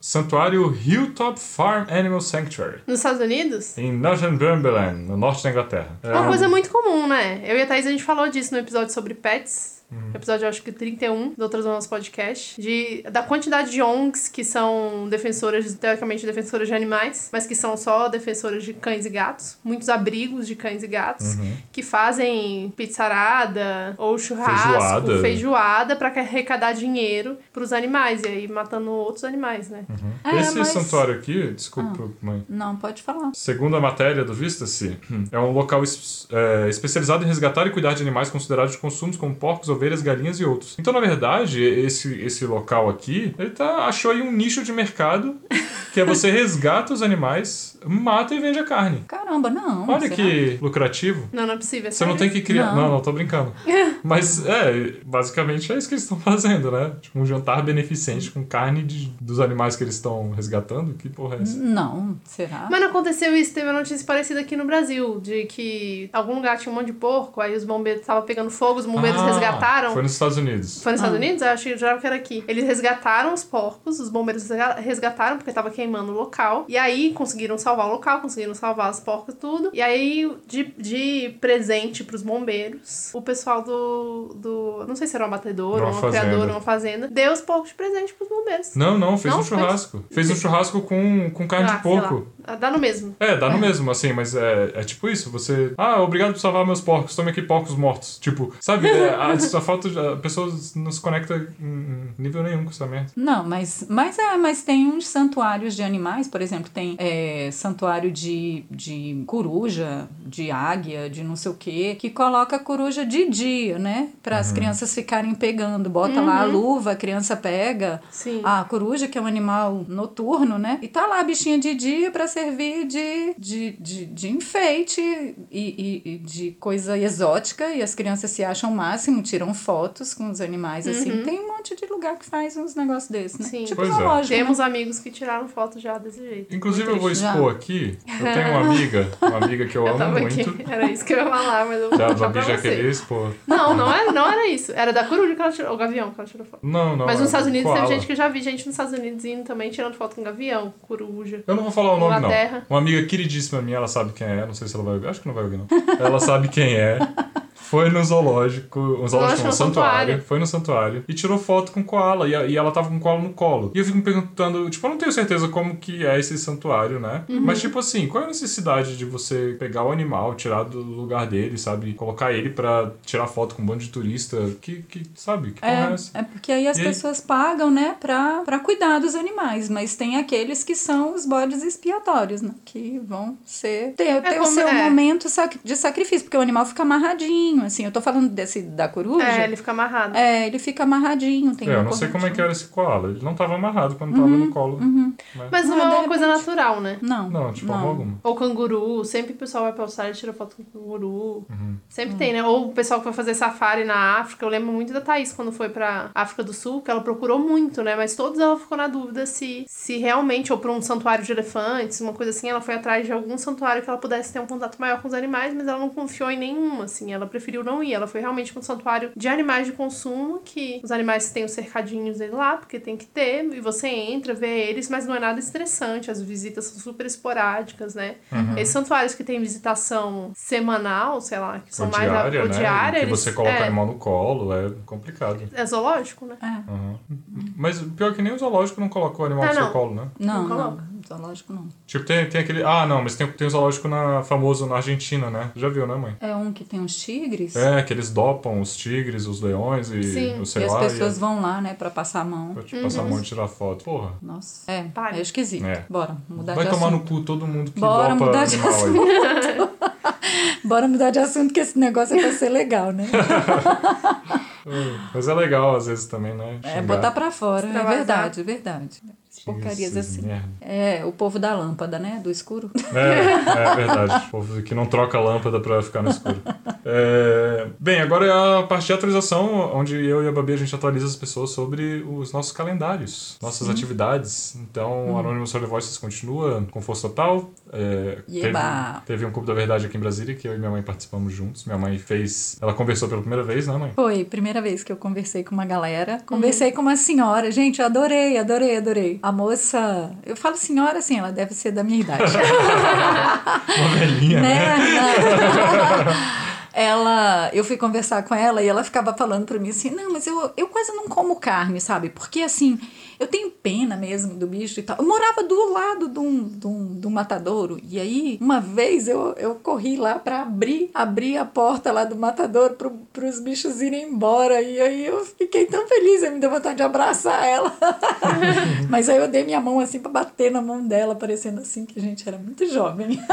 [SPEAKER 1] Santuário Hilltop Farm Animal Sanctuary.
[SPEAKER 2] Nos Estados Unidos?
[SPEAKER 1] Em Northumberland, no norte da Inglaterra. É
[SPEAKER 2] Uma
[SPEAKER 1] um-
[SPEAKER 2] coisa muito comum, né? Eu e a Thaís, a gente falou disso no episódio sobre pets.
[SPEAKER 1] Uhum.
[SPEAKER 2] Episódio, acho que 31, do Outras do nosso podcast. De, da quantidade de ONGs que são defensoras, teoricamente defensoras de animais, mas que são só defensoras de cães e gatos. Muitos abrigos de cães e gatos.
[SPEAKER 1] Uhum.
[SPEAKER 2] Que fazem pizzarada ou churrasco,
[SPEAKER 1] Feijoada.
[SPEAKER 2] feijoada, pra arrecadar dinheiro pros animais. E aí matando outros animais, né?
[SPEAKER 3] É,
[SPEAKER 1] Esse
[SPEAKER 3] mas-
[SPEAKER 1] santuário aqui, desculpa, mãe.
[SPEAKER 3] Não, pode falar.
[SPEAKER 1] Segundo a matéria do Vista-se, é um local es- é, especializado em resgatar e cuidar de animais considerados de consumos como porcos, ovelhas, galinhas e outros. Então, na verdade, esse, esse local aqui, ele tá, achou aí um nicho de mercado, *laughs* que é você resgata os animais, mata e vende a carne.
[SPEAKER 3] Caramba, não.
[SPEAKER 1] Olha que lucrativo.
[SPEAKER 2] Não, não é possível. é
[SPEAKER 1] Você não
[SPEAKER 2] sério?
[SPEAKER 1] tem que criar. Não,
[SPEAKER 3] Não.
[SPEAKER 1] não, tô brincando. *laughs* Mas é, basicamente é isso que eles estão *laughs* fazendo, né? Tipo, um jantar beneficente com carne de- dos animais que eles estão resgatando. Que porra é essa?
[SPEAKER 3] Não, será?
[SPEAKER 2] Mas não aconteceu isso, teve uma notícia parecida aqui no Brasil, de que algum lugar tinha um monte de porco, aí os bombeiros estavam pegando fogo, os bombeiros
[SPEAKER 1] Ah,
[SPEAKER 2] resgataram.
[SPEAKER 1] Foi nos Estados Unidos.
[SPEAKER 2] Foi nos Estados
[SPEAKER 3] Ah.
[SPEAKER 2] Unidos? Eu achei eu jurava que era aqui. Eles resgataram os porcos, os bombeiros resga- resgataram porque tava queimando o local. E aí conseguiram salvar o local, conseguiram salvar os porcos e tudo. E aí, de, de presente pros bombeiros, o pessoal do. do não sei se era um abatedor,
[SPEAKER 1] Uma
[SPEAKER 2] uma
[SPEAKER 1] fazenda.
[SPEAKER 2] criadora, uma fazenda, deu os porcos de presente pros bombeiros.
[SPEAKER 1] Não, não, fez
[SPEAKER 2] Não,
[SPEAKER 1] um
[SPEAKER 2] fez-
[SPEAKER 1] churrasco. Fez um churrasco com, com carne
[SPEAKER 2] Ah,
[SPEAKER 1] de porco.
[SPEAKER 2] Ah, Dá no mesmo.
[SPEAKER 1] É, dá no mesmo, assim, mas é, é tipo isso, você... Ah, obrigado por salvar meus porcos, tome aqui porcos mortos. Tipo, sabe, é, a, *laughs* a falta de... A pessoa não se conecta em, nível nenhum com essa merda.
[SPEAKER 3] Não, mas, mas é, mas tem uns santuários de animais, por exemplo, tem é, santuário de, de coruja, de águia, de não sei o quê, que coloca a coruja de dia, né? Para as crianças ficarem pegando. Bota lá a luva, a criança pega
[SPEAKER 2] Sim.
[SPEAKER 3] a coruja, que é um animal noturno, né? E tá lá a bichinha de dia para servir de, de, de, de enfeite e, e- e de coisa exótica. E as crianças se acham o máximo, tiram fotos com os animais, assim. Tem um monte de lugar que faz uns negócios desses, né?
[SPEAKER 2] Sim.
[SPEAKER 3] Tipo
[SPEAKER 1] Pois é.
[SPEAKER 3] né?
[SPEAKER 2] Temos amigos que tiraram foto já desse jeito.
[SPEAKER 1] Inclusive, eu vou
[SPEAKER 3] Já.
[SPEAKER 1] expor aqui, eu *laughs* tenho uma amiga, uma amiga que eu,
[SPEAKER 2] Eu
[SPEAKER 1] amo muito.
[SPEAKER 2] aqui. Era isso que eu ia falar, mas eu vou
[SPEAKER 1] Já, a Babi já queria expor.
[SPEAKER 2] Não, não era, não era isso. Era da coruja que ela tirou. O gavião que ela tirou foto.
[SPEAKER 1] Não, não.
[SPEAKER 2] Mas
[SPEAKER 1] é
[SPEAKER 2] nos Estados Unidos teve gente que eu já vi gente nos Estados Unidos indo também tirando foto com gavião, coruja.
[SPEAKER 1] Eu não vou falar o nome, não. Uma amiga queridíssima minha, ela sabe quem é. Não sei se ela vai ouvir. Acho que não vai ouvir, não. Ela sabe quem é. Foi no zoológico, um zoológico, não,
[SPEAKER 2] no
[SPEAKER 1] santuário.
[SPEAKER 2] santuário.
[SPEAKER 1] Foi no santuário. E tirou foto com koala. E, e ela tava com koala no colo. E eu fico me perguntando, tipo, eu não tenho certeza como que é esse santuário, né?
[SPEAKER 2] Uhum.
[SPEAKER 1] Mas, tipo assim, qual é a necessidade de você pegar o animal, tirar do lugar dele, sabe? Colocar ele pra tirar foto com um bando de turista? Que, que sabe? Que é?
[SPEAKER 3] É, é porque aí as
[SPEAKER 1] E aí?
[SPEAKER 3] pessoas pagam, né, pra, pra cuidar dos animais, mas tem aqueles que são os bodes expiatórios, né, que vão ser, ter, ter o
[SPEAKER 2] como-
[SPEAKER 3] seu
[SPEAKER 2] é.
[SPEAKER 3] momento de sacrifício, porque o animal fica amarradinho, assim, eu tô falando desse da coruja,
[SPEAKER 2] É, ele fica amarrado.
[SPEAKER 3] é, ele fica amarradinho, tem
[SPEAKER 1] É, eu não sei como é que era esse koala. Ele não tava amarrado quando tava
[SPEAKER 2] Uhum,
[SPEAKER 1] no colo. Mas-
[SPEAKER 2] Mas não
[SPEAKER 3] Ah,
[SPEAKER 2] é uma coisa
[SPEAKER 3] repente.
[SPEAKER 2] natural, né?
[SPEAKER 3] Não,
[SPEAKER 1] Não, tipo, forma alguma.
[SPEAKER 2] Ou canguru, sempre o pessoal vai pra Austrália e tira foto com canguru.
[SPEAKER 1] Uhum.
[SPEAKER 2] Sempre tem, né? Ou o pessoal que foi fazer safari na África. Eu lembro muito da Thaís quando foi pra África do Sul, que ela procurou muito, né? Mas todos ela ficou na dúvida se, se realmente, ou pra um santuário de elefantes, uma coisa assim, ela foi atrás de algum santuário que ela pudesse ter um contato maior com os animais, mas ela não confiou em nenhuma, assim. Ela preferiu preferiu não ir. Ela foi realmente para um santuário de animais de consumo, que os animais têm os cercadinhos dele lá, porque tem que ter, e você entra, vê eles, mas não é nada estressante. As visitas são super esporádicas, né?
[SPEAKER 1] Uhum.
[SPEAKER 2] Esses santuários que tem visitação semanal, sei lá, que são
[SPEAKER 1] Ou
[SPEAKER 2] mais
[SPEAKER 1] diária,
[SPEAKER 2] ou
[SPEAKER 1] né?
[SPEAKER 2] diária,
[SPEAKER 1] que
[SPEAKER 2] eles-
[SPEAKER 1] você coloca
[SPEAKER 2] é,
[SPEAKER 1] o animal no colo, é complicado.
[SPEAKER 2] é zoológico, né?
[SPEAKER 1] Uhum. Mas pior que nem o zoológico não coloca o animal
[SPEAKER 2] Ah,
[SPEAKER 1] no seu colo, né?
[SPEAKER 3] Não,
[SPEAKER 2] Não
[SPEAKER 3] não,
[SPEAKER 2] coloca.
[SPEAKER 3] Zoológico não.
[SPEAKER 1] Tipo, tem, tem aquele. Ah, não, mas tem, tem um zoológico na, famoso na Argentina, né? Já viu, né, mãe?
[SPEAKER 3] É um que tem uns tigres.
[SPEAKER 1] É, que eles dopam os tigres, os leões e
[SPEAKER 2] Sim.
[SPEAKER 1] o
[SPEAKER 3] E
[SPEAKER 1] sei
[SPEAKER 3] as
[SPEAKER 1] lá.
[SPEAKER 3] pessoas
[SPEAKER 1] e
[SPEAKER 3] vão lá, né, pra passar a mão.
[SPEAKER 1] pra te passar a mão e tirar foto. Porra.
[SPEAKER 3] Nossa. É,
[SPEAKER 2] Para.
[SPEAKER 3] é esquisito.
[SPEAKER 1] É.
[SPEAKER 3] Bora, mudar
[SPEAKER 1] Vai
[SPEAKER 3] de
[SPEAKER 1] tomar
[SPEAKER 3] assunto.
[SPEAKER 1] no cu todo mundo que
[SPEAKER 3] Bora
[SPEAKER 1] dopa
[SPEAKER 3] mudar de
[SPEAKER 1] aí. *laughs*
[SPEAKER 3] Bora mudar de assunto, que esse negócio é pra ser legal, né? *laughs*
[SPEAKER 1] Mas é legal às vezes também, né?
[SPEAKER 3] É
[SPEAKER 1] Xingar.
[SPEAKER 3] botar pra fora, é verdade, é verdade. Porcarias
[SPEAKER 1] Esses
[SPEAKER 3] assim.
[SPEAKER 1] merda.
[SPEAKER 3] É, o povo da lâmpada, né? Do escuro.
[SPEAKER 1] É, é verdade. O *laughs* povo que não troca a lâmpada pra ficar no escuro. É, Bem, agora é a parte de atualização, onde eu e a Babi a gente atualiza as pessoas sobre os nossos calendários, nossas atividades. Então, o Anonymous Holy Voices continua com força total. É, teve, teve um Clube da Verdade aqui em Brasília que eu e minha mãe participamos juntos. Minha mãe fez. Ela conversou pela primeira vez, né, mãe?
[SPEAKER 3] Foi, primeira vez que eu conversei com uma galera. Conversei com uma senhora. Gente, eu adorei, adorei, adorei. A moça, eu falo senhora assim, ela deve ser da minha idade. *laughs*
[SPEAKER 1] Uma velhinha, né?
[SPEAKER 3] né? *laughs* ela, eu fui conversar com ela e ela ficava falando pra mim assim, não, mas eu, eu quase não como carne, sabe? Porque assim, eu tenho pena mesmo do bicho e tal. Eu morava do lado de um, um matadouro e aí, uma vez eu, eu corri lá pra abrir, abrir a porta lá do matadouro pro, pros bichos irem embora e aí eu fiquei tão feliz, eu me deu vontade de abraçar ela. *laughs* mas aí eu dei minha mão assim pra bater na mão dela, parecendo assim que a gente era muito jovem. *laughs*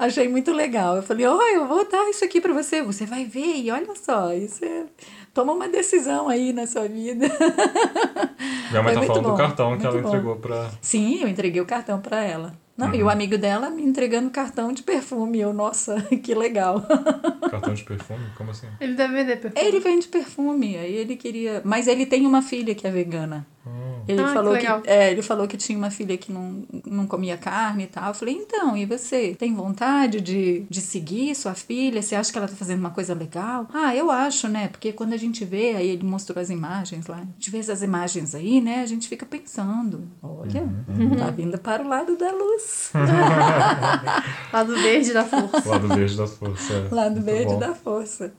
[SPEAKER 3] Achei muito legal. Eu falei, olha, eu vou dar isso aqui pra você. Você vai ver e olha só, isso é... Toma uma decisão aí na sua vida.
[SPEAKER 1] Minha mãe
[SPEAKER 3] Foi
[SPEAKER 1] tá
[SPEAKER 3] muito
[SPEAKER 1] falando do
[SPEAKER 3] bom,
[SPEAKER 1] cartão que
[SPEAKER 3] muito
[SPEAKER 1] ela
[SPEAKER 3] bom.
[SPEAKER 1] entregou pra.
[SPEAKER 3] Sim, eu entreguei o cartão pra ela. Não, E o amigo dela me entregando cartão de perfume. Eu, nossa, *laughs* que legal.
[SPEAKER 1] Cartão de perfume? Como assim?
[SPEAKER 2] Ele deve vender perfume.
[SPEAKER 3] Ele vende perfume, aí ele queria. Mas ele tem uma filha que é vegana. Ele,
[SPEAKER 2] Ah, que
[SPEAKER 3] falou que,
[SPEAKER 2] legal.
[SPEAKER 3] é, ele falou que tinha uma filha que não, não comia carne e tal. Eu falei, então, e você? Tem vontade de, de seguir sua filha? Você acha que ela tá fazendo uma coisa legal? Ah, eu acho, né? Porque quando a gente vê, aí ele mostrou as imagens lá. A gente vê essas imagens aí, né? A gente fica pensando, olha, tá vindo para o lado da luz. *laughs*
[SPEAKER 2] Lado verde da força.
[SPEAKER 1] Lado verde da força. é.
[SPEAKER 3] lado
[SPEAKER 1] Muito
[SPEAKER 3] verde
[SPEAKER 1] bom.
[SPEAKER 3] da força.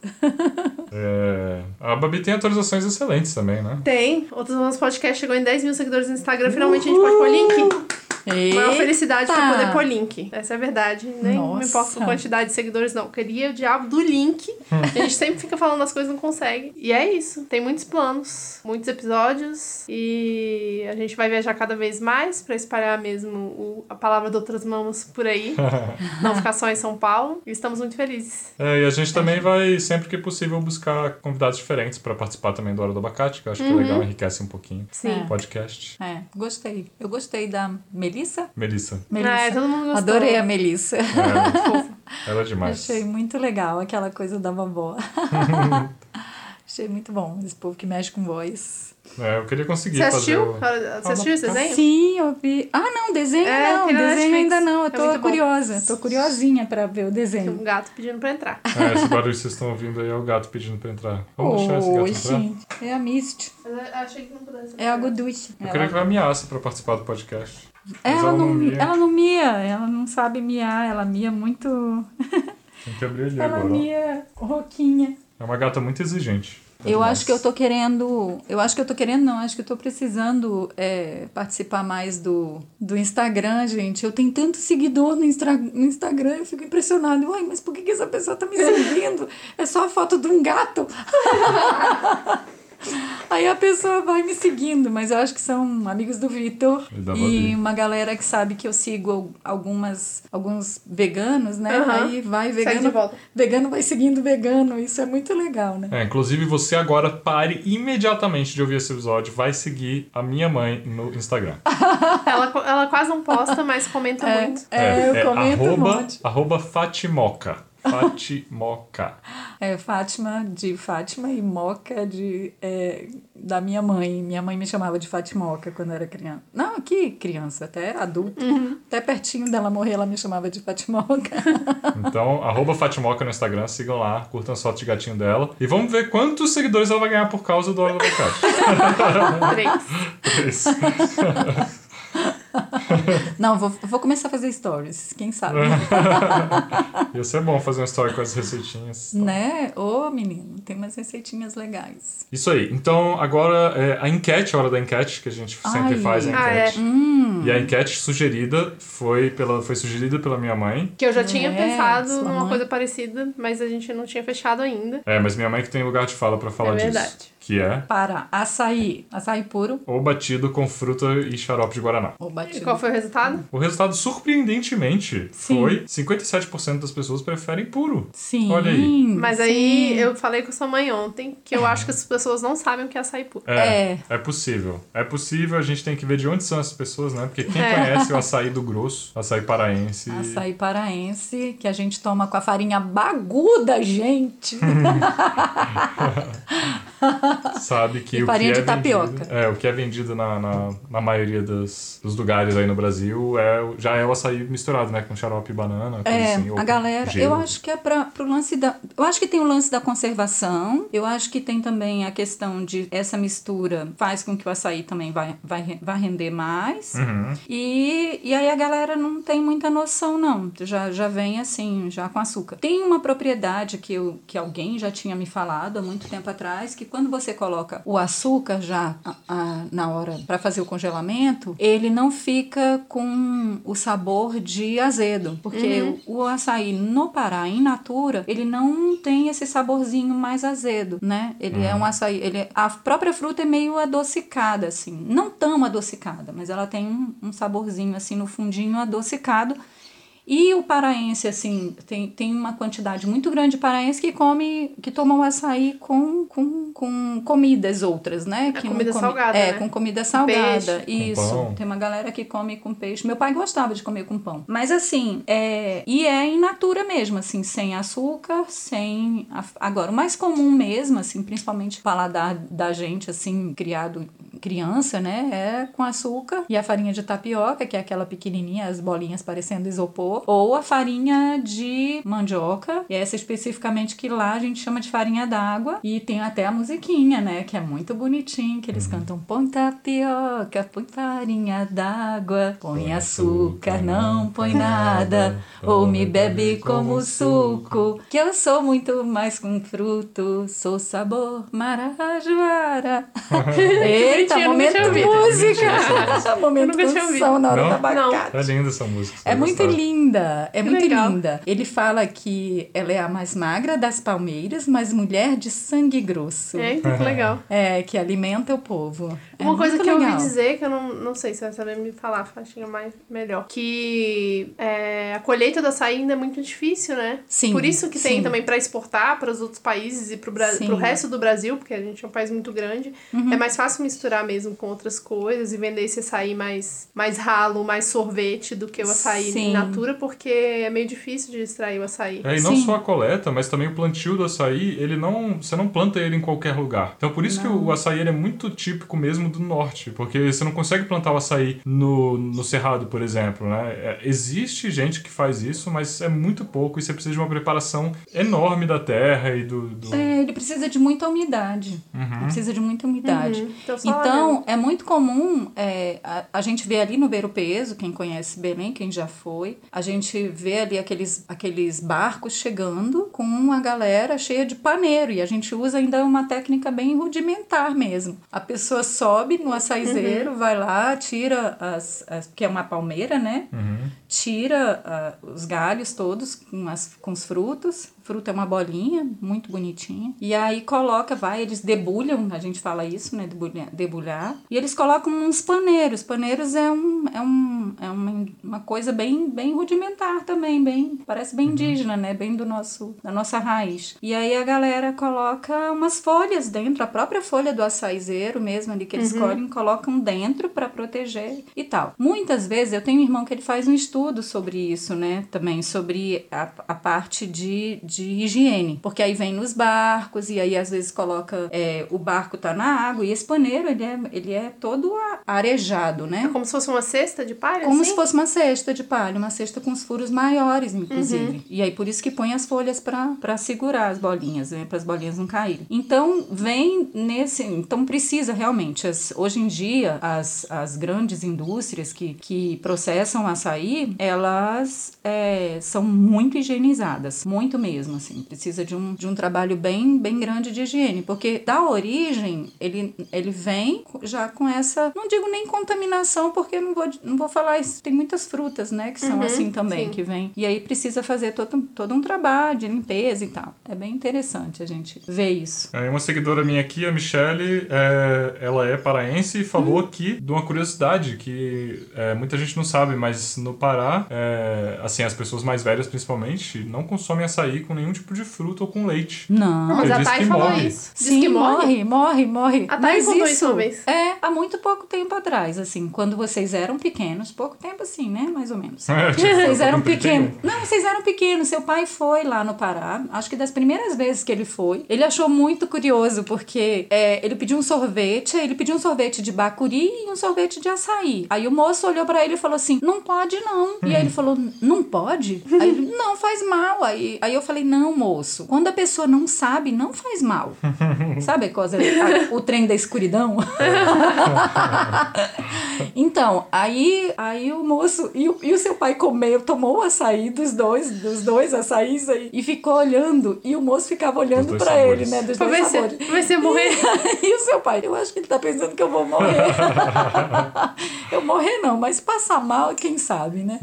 [SPEAKER 1] É, A Babi tem atualizações excelentes também, né?
[SPEAKER 2] Tem. Outros nossos podcasts chegou em 10 mil seguidores no Instagram. Finalmente a gente pode pôr link. Maior felicidade foi poder pôr link. Essa é a verdade. Nem me
[SPEAKER 3] Nossa.
[SPEAKER 2] importa com a quantidade de seguidores, não. Eu queria o diabo do link. a gente sempre fica falando as coisas e não consegue. E é isso. Tem muitos planos, muitos episódios. E a gente vai viajar cada vez mais pra espalhar mesmo o- a palavra de outras mamas por aí. *laughs* não ficar só em São Paulo. E estamos muito felizes.
[SPEAKER 1] É, e a gente também vai, sempre que possível, buscar convidados diferentes pra participar também do Hora do Abacate, que eu acho que é legal, enriquece um pouquinho
[SPEAKER 2] Sim.
[SPEAKER 1] o podcast.
[SPEAKER 3] É, gostei. Eu gostei da Melissa.
[SPEAKER 1] Melissa.
[SPEAKER 3] Melissa.
[SPEAKER 2] É, todo mundo gostou.
[SPEAKER 3] Adorei a Melissa.
[SPEAKER 1] É,
[SPEAKER 2] Fofa.
[SPEAKER 1] ela é demais.
[SPEAKER 3] Achei muito legal aquela coisa da vovó. *laughs* Achei muito bom. Esse povo que mexe com voz.
[SPEAKER 1] É, eu queria conseguir
[SPEAKER 2] Você
[SPEAKER 1] fazer
[SPEAKER 2] assistiu?
[SPEAKER 1] o...
[SPEAKER 2] Você assistiu esse desenho?
[SPEAKER 3] Sim, eu vi. Ah, não, desenho
[SPEAKER 2] É,
[SPEAKER 3] não.
[SPEAKER 2] tem
[SPEAKER 3] Desenho
[SPEAKER 2] Netflix.
[SPEAKER 3] ainda não. Eu
[SPEAKER 2] É
[SPEAKER 3] tô
[SPEAKER 2] bom.
[SPEAKER 3] curiosa. Tô curiosinha pra ver o
[SPEAKER 2] Tem
[SPEAKER 3] desenho.
[SPEAKER 2] um gato pedindo pra entrar.
[SPEAKER 1] É, esse barulho que vocês estão ouvindo aí é o gato pedindo pra entrar. Vamos deixar esse gato
[SPEAKER 3] Oi,
[SPEAKER 1] entrar?
[SPEAKER 3] gente. É a Misty.
[SPEAKER 2] Mas eu achei que não pudesse.
[SPEAKER 3] É a Guduche.
[SPEAKER 1] Eu queria que ela miasse pra participar do podcast. Mas
[SPEAKER 3] Ela, não,
[SPEAKER 1] mia.
[SPEAKER 3] ela não mia, ela não sabe miar, ela mia muito.
[SPEAKER 1] Tem que abrir ali
[SPEAKER 3] Ela
[SPEAKER 1] agora. ó.
[SPEAKER 3] mia roquinha.
[SPEAKER 1] É uma gata muito exigente. É
[SPEAKER 3] Eu
[SPEAKER 1] demais.
[SPEAKER 3] acho que eu tô querendo. Eu acho que eu tô querendo, não. Acho que eu tô precisando é, participar mais do, do Instagram, gente. Eu tenho tanto seguidor no, Instra, no Instagram, eu fico impressionada. Uai, mas por que, que essa pessoa tá me *laughs* seguindo? É só a foto de um gato. *laughs* Aí a pessoa vai me seguindo, mas eu acho que são amigos do Vitor
[SPEAKER 1] E
[SPEAKER 3] uma galera que sabe que eu sigo algumas alguns veganos, né?
[SPEAKER 2] Aham.
[SPEAKER 3] Aí vai vegano, vegano vai seguindo vegano, isso é muito legal, né?
[SPEAKER 1] É, inclusive você agora pare imediatamente de ouvir esse episódio, vai seguir a minha mãe no Instagram. *laughs*
[SPEAKER 2] Ela, ela quase não posta, mas comenta muito.
[SPEAKER 3] É, eu comento um
[SPEAKER 1] arroba,
[SPEAKER 3] monte.
[SPEAKER 1] arroba Fatimoca. Fatimoca.
[SPEAKER 3] É Fátima de Fátima e Moca de, é, da minha mãe. Minha mãe me chamava de Fatimoca quando eu era criança. Não, aqui criança, até adulta. Até pertinho dela morrer, ela me chamava de Fatimoca. *laughs*
[SPEAKER 1] Então, arroba Fatimoca no Instagram, sigam lá, curtam as fotos de gatinho dela. E vamos ver quantos seguidores ela vai ganhar por causa do Hora do Abacate.
[SPEAKER 2] Três.
[SPEAKER 1] Isso. *laughs* *laughs*
[SPEAKER 3] Não, vou, vou começar a fazer stories, quem sabe. *laughs*
[SPEAKER 1] Ia ser bom fazer uma história com as receitinhas.
[SPEAKER 3] né? Ô, menino, tem umas receitinhas legais.
[SPEAKER 1] Isso aí. Então, agora é a enquete, a hora da enquete, que a gente sempre
[SPEAKER 3] Ai.
[SPEAKER 1] faz a
[SPEAKER 2] Ah, é.
[SPEAKER 1] enquete. E a enquete sugerida foi, pela, foi sugerida pela minha mãe.
[SPEAKER 2] Que eu já tinha
[SPEAKER 3] É,
[SPEAKER 2] pensado numa
[SPEAKER 3] mãe.
[SPEAKER 2] coisa parecida, mas a gente não tinha fechado ainda.
[SPEAKER 1] É, mas minha mãe que tem lugar de fala pra falar
[SPEAKER 2] É
[SPEAKER 1] disso.
[SPEAKER 2] verdade.
[SPEAKER 1] Que é
[SPEAKER 3] Para açaí, açaí puro
[SPEAKER 1] ou batido com fruta e xarope de guaraná.
[SPEAKER 3] ou
[SPEAKER 2] E
[SPEAKER 3] batido.
[SPEAKER 2] qual foi o resultado?
[SPEAKER 1] O resultado, surpreendentemente,
[SPEAKER 3] Sim.
[SPEAKER 1] foi 57% das pessoas preferem puro.
[SPEAKER 3] Sim.
[SPEAKER 1] Olha aí.
[SPEAKER 2] Mas
[SPEAKER 3] sim.
[SPEAKER 2] aí eu falei com sua mãe ontem que eu acho que as pessoas não sabem o que é açaí puro.
[SPEAKER 1] É,
[SPEAKER 3] É.
[SPEAKER 1] é possível. É possível, a gente tem que ver de onde são essas pessoas, né? Porque quem
[SPEAKER 2] É.
[SPEAKER 1] conhece o açaí do grosso, açaí paraense,
[SPEAKER 3] Açaí paraense, que a gente toma com a farinha baguda, gente. *laughs*
[SPEAKER 1] sabe que
[SPEAKER 3] E
[SPEAKER 1] o que
[SPEAKER 3] farinha
[SPEAKER 1] é
[SPEAKER 3] de tapioca.
[SPEAKER 1] vendido, é o que é vendido na, na, na maioria dos, dos lugares aí no Brasil é o- já é o açaí misturado, né, com xarope e banana,
[SPEAKER 3] É,
[SPEAKER 1] assim,
[SPEAKER 3] a galera,
[SPEAKER 1] gelo.
[SPEAKER 3] eu acho que é para pro lance da, eu acho que tem o lance da conservação, eu acho que tem também a questão de essa mistura faz com que o açaí também vai vai, vai render mais.
[SPEAKER 1] Uhum.
[SPEAKER 3] E, e aí a galera não tem muita noção, não. Já, já vem assim, já com açúcar. Tem uma propriedade que, eu, que alguém já tinha me falado há muito tempo atrás, que quando você coloca o açúcar já a- a- na hora para fazer o congelamento, ele não fica com o sabor de azedo. Porque o, o açaí no Pará, in natura, ele não tem esse saborzinho mais azedo, né? Ele é um açaí, ele a própria fruta é meio adocicada, assim. Não tão adocicada, mas ela tem um, um saborzinho, assim, no fundinho adocicado. E o paraense, assim, tem, tem uma quantidade muito grande de paraense que come, que toma o açaí com, com, com comidas outras, né? que não
[SPEAKER 2] comida
[SPEAKER 3] come-
[SPEAKER 2] salgada,
[SPEAKER 3] É,
[SPEAKER 2] né?
[SPEAKER 3] com comida salgada.
[SPEAKER 2] Peixe.
[SPEAKER 3] Isso.
[SPEAKER 1] Com pão.
[SPEAKER 3] Tem uma galera que come com peixe. Meu pai gostava de comer com pão. Mas assim, é... e é in natura mesmo, assim, sem açúcar, sem. Agora, o mais comum mesmo, assim, principalmente o paladar da gente, assim, criado criança, né? É com açúcar e a farinha de tapioca, que é aquela pequenininha, as bolinhas parecendo isopor, ou a farinha de mandioca, e essa especificamente que lá a gente chama de farinha d'água, e tem até a musiquinha, né? Que é muito bonitinho, que eles cantam põe tapioca, põe farinha d'água, põe açúcar, não põe nada, ou me bebe como suco, que eu sou muito mais um fruto, sou sabor marajoara. *laughs* Eita,
[SPEAKER 2] Nunca
[SPEAKER 3] momento
[SPEAKER 2] tinha
[SPEAKER 3] música! momento
[SPEAKER 2] nunca tinha ouvido.
[SPEAKER 3] canção na hora
[SPEAKER 1] Não?
[SPEAKER 3] do abacate.
[SPEAKER 1] É linda essa música.
[SPEAKER 3] É muito linda, é
[SPEAKER 2] Que
[SPEAKER 3] muito
[SPEAKER 2] legal.
[SPEAKER 3] linda. Ele fala que ela é a mais magra das palmeiras, mas mulher de sangue grosso.
[SPEAKER 2] É, então que legal.
[SPEAKER 3] É, que alimenta o povo. É
[SPEAKER 2] Uma coisa que eu ouvi
[SPEAKER 3] legal.
[SPEAKER 2] dizer, que eu não, não sei se você vai saber me falar, Faixinha, mais melhor. Que é, a colheita do açaí ainda é muito difícil, né?
[SPEAKER 3] Sim,
[SPEAKER 2] Por isso que tem
[SPEAKER 3] sim.
[SPEAKER 2] também para exportar para os outros países e
[SPEAKER 3] Sim.
[SPEAKER 2] pro resto do Brasil, porque a gente é um país muito grande.
[SPEAKER 3] Uhum.
[SPEAKER 2] É mais fácil misturar mesmo com outras coisas e vender esse açaí mais, mais ralo, mais sorvete do que o açaí
[SPEAKER 3] Sim.
[SPEAKER 2] in natura, porque é meio difícil de extrair o açaí.
[SPEAKER 1] É, e não
[SPEAKER 3] Sim.
[SPEAKER 1] só a coleta, mas também o plantio do açaí, ele não. Você não planta ele em qualquer lugar. Então por isso que o açaí ele é muito típico mesmo do norte. Porque você não consegue plantar o açaí no, no cerrado, por exemplo. Né? É, existe gente que faz isso, mas é muito pouco e você precisa de uma preparação enorme da terra e do. do-
[SPEAKER 3] É, ele precisa de muita umidade. Ele precisa de muita umidade.
[SPEAKER 2] Uhum. Então, só
[SPEAKER 3] Então, é muito comum é, a, a gente vê ali no Beiro Peso, quem conhece Belém, quem já foi, a gente vê ali aqueles, aqueles barcos chegando com uma galera cheia de paneiro. E a gente usa ainda uma técnica bem rudimentar mesmo. A pessoa sobe no açaizeiro, vai lá, tira as, as. que é uma palmeira, né? Tira ah, os galhos todos com, as, com os frutos. Fruto é uma bolinha, muito bonitinha. E aí coloca, vai, eles debulham, a gente fala isso, né? Debulhar. debulhar e eles colocam uns paneiros. Paneiros é, um, é, um, é uma, uma coisa bem, bem rudimentar também, bem, parece bem indígena, né? Bem do nosso, da nossa raiz. E aí a galera coloca umas folhas dentro, a própria folha do açaizeiro mesmo ali que eles colhem, colocam dentro para proteger e tal. Muitas vezes eu tenho um irmão que ele faz um estudo sobre isso, né? Também sobre a, a parte de, de de higiene, porque aí vem nos barcos e aí às vezes coloca é, o barco tá na água e esse paneiro ele é, ele é todo arejado, né?
[SPEAKER 2] É como se fosse uma cesta de palha,
[SPEAKER 3] Como
[SPEAKER 2] assim?
[SPEAKER 3] se fosse uma cesta de palha, uma cesta com os furos maiores, inclusive.
[SPEAKER 2] Uhum.
[SPEAKER 3] E aí por isso que põe as folhas pra segurar as bolinhas, né, para as bolinhas não caírem. Então vem nesse, então precisa realmente. as- hoje em dia as, as grandes indústrias que, que processam açaí, elas é, são muito higienizadas, muito mesmo, assim. Precisa de um, de um trabalho bem bem grande de higiene, porque da origem ele ele vem já com essa, não digo nem contaminação, porque não vou, não vou falar isso. Tem muitas frutas, né, que são
[SPEAKER 2] Uhum,
[SPEAKER 3] assim também,
[SPEAKER 2] sim.
[SPEAKER 3] que vem. E aí precisa fazer todo, todo um trabalho de limpeza e tal. É bem interessante a gente ver isso.
[SPEAKER 1] Aí uma seguidora minha aqui, a Michelle, é, ela é paraense e falou
[SPEAKER 3] Hum.
[SPEAKER 1] aqui de uma curiosidade que é, muita gente não sabe, mas no Pará, é, assim, as pessoas mais velhas principalmente, não consomem açaí com nenhum tipo de fruta ou com leite.
[SPEAKER 3] Não.
[SPEAKER 2] Não, mas a Thay falou
[SPEAKER 1] morre.
[SPEAKER 2] isso. Diz
[SPEAKER 3] Sim,
[SPEAKER 2] que morre.
[SPEAKER 3] morre, morre.
[SPEAKER 2] A Thay contou
[SPEAKER 3] isso
[SPEAKER 2] uma vez.
[SPEAKER 3] é há muito pouco tempo atrás, assim, quando vocês eram pequenos, pouco tempo assim, né, mais ou menos. *laughs*
[SPEAKER 1] É, tipo,
[SPEAKER 3] Vocês eram
[SPEAKER 1] tô com 31.
[SPEAKER 3] pequenos. Não, vocês eram pequenos. Seu pai foi lá no Pará. Acho que das primeiras vezes que ele foi. Ele achou muito curioso, porque é, ele pediu um sorvete. Ele pediu um sorvete de bacuri e um sorvete de açaí. Aí o moço olhou pra ele e falou assim: Não pode não. E aí ele falou: Não pode? Aí ele: Não, faz mal. Aí, aí eu falei: Não, moço. Quando a pessoa não sabe, não faz mal. *laughs* Sabe a coisa, a- o trem da escuridão? *laughs* Então, aí, aí o moço e o, e o seu pai comeu, tomou o açaí dos dois, dos dois açaís aí, e ficou olhando, e o moço ficava olhando
[SPEAKER 1] sabores.
[SPEAKER 3] ele, né, dos
[SPEAKER 2] Pra
[SPEAKER 3] dois
[SPEAKER 2] ver
[SPEAKER 3] sabores.
[SPEAKER 2] pra ver se ia morrer.
[SPEAKER 3] E o seu pai, eu acho que ele tá pensando que eu vou morrer. *laughs* eu morrer não, mas passar mal, quem sabe, né?